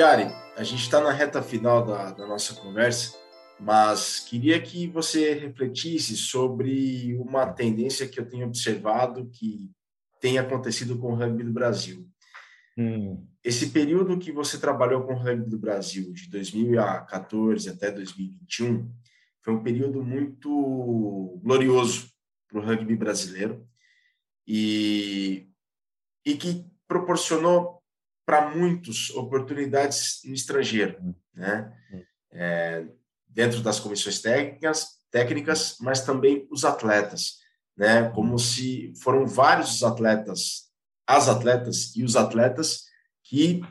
Yari, a gente está na reta final da, da nossa conversa, mas queria que você refletisse sobre uma tendência que eu tenho observado que tem acontecido com o rugby do Brasil. Hum. Esse período que você trabalhou com o rugby do Brasil, de 2014 até 2021, foi um período muito glorioso para o rugby brasileiro e, e que proporcionou para muitos oportunidades no estrangeiro, né? Hum. É, dentro das comissões técnicas, técnicas, mas também os atletas, né? Como se foram vários os atletas as atletas e os atletas que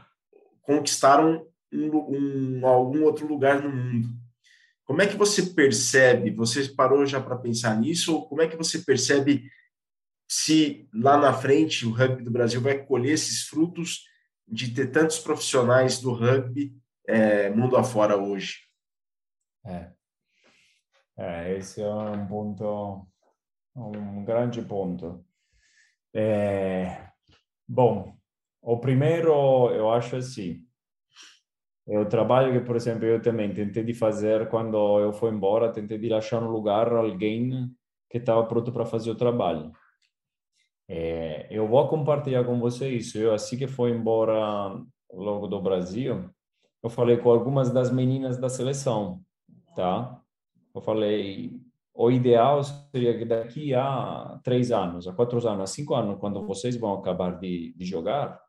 conquistaram um, um, algum outro lugar no mundo. Como é que você percebe? Você parou já para pensar nisso? Ou como é que você percebe se lá na frente o rugby do Brasil vai colher esses frutos de ter tantos profissionais do rugby é, mundo afora hoje? É. é, esse é um ponto, um grande ponto. É, Bom, o primeiro eu acho assim. É o trabalho que, por exemplo, eu também tentei de fazer quando eu fui embora, tentei de achar um lugar, alguém que estava pronto para fazer o trabalho. É, eu vou compartilhar com você isso. Eu, assim que fui embora logo do Brasil, eu falei com algumas das meninas da seleção, tá? Eu falei, o ideal seria que daqui a três anos, a quatro anos, a cinco anos, quando vocês vão acabar de, de jogar,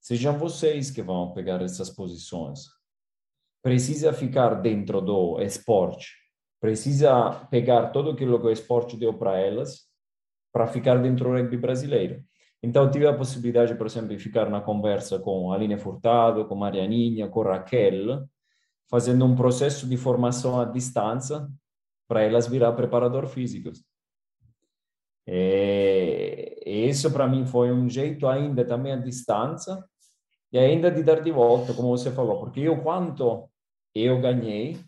sejam vocês que vão pegar essas posições. Precisa ficar dentro do esporte, precisa pegar tudo aquilo que o esporte deu para elas para ficar dentro do rugby brasileiro. Então, tive a possibilidade, por exemplo, de ficar na conversa com Aline Furtado, com Marianinha, com Raquel, fazendo um processo de formação à distância para elas virar preparador físicos. É, isso para mim foi um jeito ainda também à distância e ainda de dar de volta, como você falou, porque eu quanto eu ganhei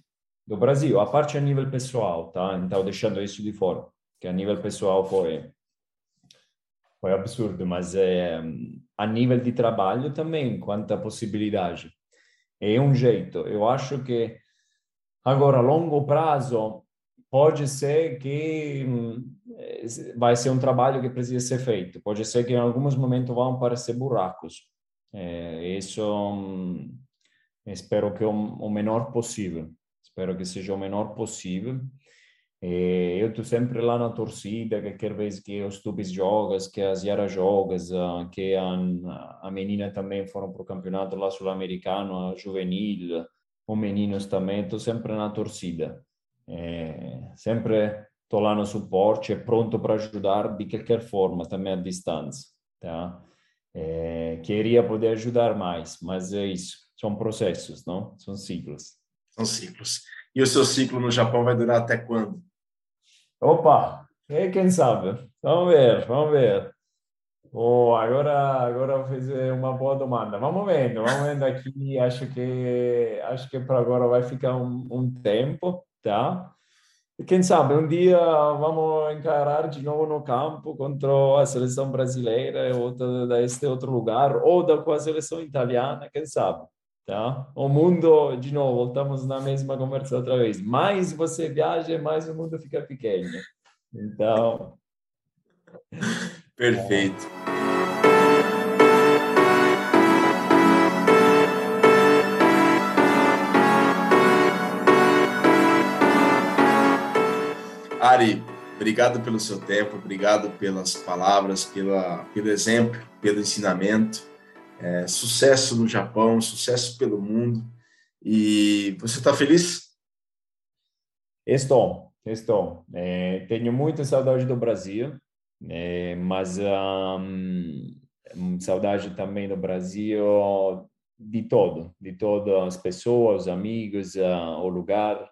do Brasil, a parte a nível pessoal, tá? Então deixando isso de fora, que a nível pessoal foi foi absurdo, mas é, a nível de trabalho também, quanta possibilidade. É um jeito. Eu acho que agora, a longo prazo, pode ser que eh, vai ser um trabalho que precisa ser feito. Pode ser que em alguns momentos vão aparecer buracos. É, isso hum, espero que o, o menor possível. Espero que seja o menor possível. E eu estou sempre lá na torcida, que quer vez que os tubes jogas, que as Yara jogas, ah, que a, a menina também foram para o campeonato lá sul-americano, a juvenil, os meninos também, estou sempre na torcida. É, sempre estou lá no suporte, pronto para ajudar de qualquer forma, também à distância, tá? É, queria poder ajudar mais, mas é isso, são processos, não? São ciclos. São ciclos. E o seu ciclo no Japão vai durar até quando? Opa, quem sabe? Vamos ver, vamos ver. Oh, agora, agora fiz uma boa demanda. Vamos vendo, vamos vendo aqui. Acho que, acho que para agora vai ficar um, um tempo, tá? E quem sabe um dia vamos encarar de novo no campo contra a seleção brasileira ou deste outro lugar ou da com a seleção italiana, quem sabe? Tá? O mundo, de novo, voltamos na mesma conversa outra vez. Mais você viaja, mais o mundo fica pequeno. Então. Perfeito. Ari, obrigado pelo seu tempo, obrigado pelas palavras, pela, pelo exemplo, pelo ensinamento. É, sucesso no Japão, sucesso pelo mundo. E você está feliz? Estou, estou. É, tenho muita saudade do Brasil, é, mas um, saudade também do Brasil de todo, de todas as pessoas, amigos, uh, o lugar.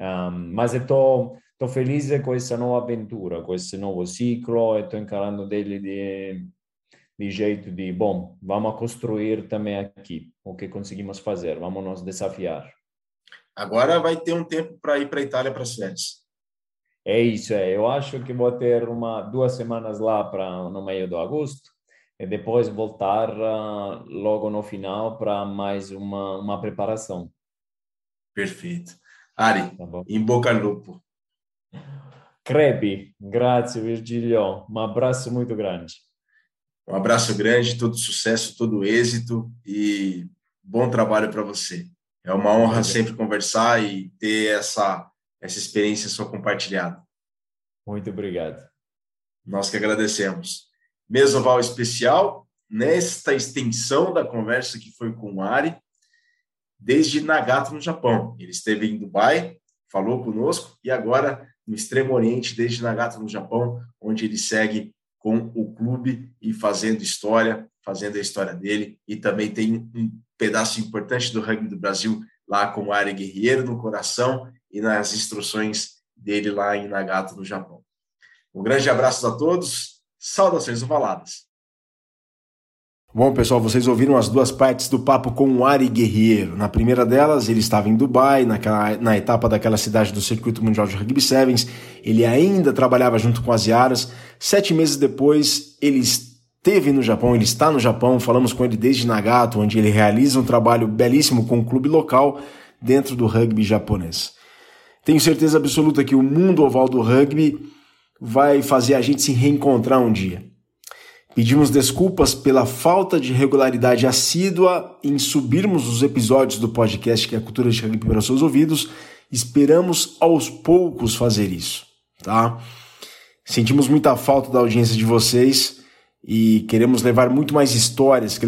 Um, mas estou estou feliz com essa nova aventura, com esse novo ciclo, estou encarando dele de de jeito de, bom, vamos construir também aqui o que conseguimos fazer, vamos nos desafiar. Agora vai ter um tempo para ir para a Itália para as férias. É isso, é. Eu acho que vou ter uma duas semanas lá para no meio do agosto e depois voltar uh, logo no final para mais uma uma preparação. Perfeito. Ari, tá em Boca Lupo. Crepe, grazie Virgilio, um abraço muito grande. Um abraço grande, todo sucesso, todo êxito e bom trabalho para você. É uma honra sempre conversar e ter essa, essa experiência sua compartilhada. Muito obrigado. Nós que agradecemos. Mesoval especial, nesta extensão da conversa que foi com o Ari, desde Nagata, no Japão. Ele esteve em Dubai, falou conosco, e agora no Extremo Oriente, desde Nagata, no Japão, onde ele segue com o clube e fazendo história, fazendo a história dele. E também tem um pedaço importante do rugby do Brasil lá como área guerreiro no coração e nas instruções dele lá em Nagata, no Japão. Um grande abraço a todos. Saudações ovaladas. Bom, pessoal, vocês ouviram as duas partes do papo com o Ari Guerreiro. Na primeira delas, ele estava em Dubai, naquela, na etapa daquela cidade do Circuito Mundial de Rugby Sevens. Ele ainda trabalhava junto com as Yaras. Sete meses depois, ele esteve no Japão, ele está no Japão. Falamos com ele desde Nagato, onde ele realiza um trabalho belíssimo com o um clube local dentro do rugby japonês. Tenho certeza absoluta que o mundo oval do rugby vai fazer a gente se reencontrar um dia. Pedimos desculpas pela falta de regularidade assídua em subirmos os episódios do podcast que é a cultura de rugby para seus ouvidos. Esperamos aos poucos fazer isso, tá? Sentimos muita falta da audiência de vocês e queremos levar muito mais histórias,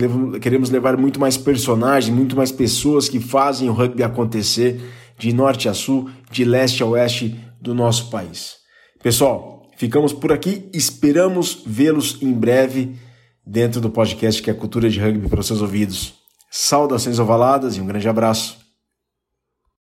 queremos levar muito mais personagens, muito mais pessoas que fazem o rugby acontecer de norte a sul, de leste a oeste do nosso país. Pessoal, Ficamos por aqui, esperamos vê-los em breve dentro do podcast que é Cultura de Rugby para os seus ouvidos. Saudações ovaladas e um grande abraço.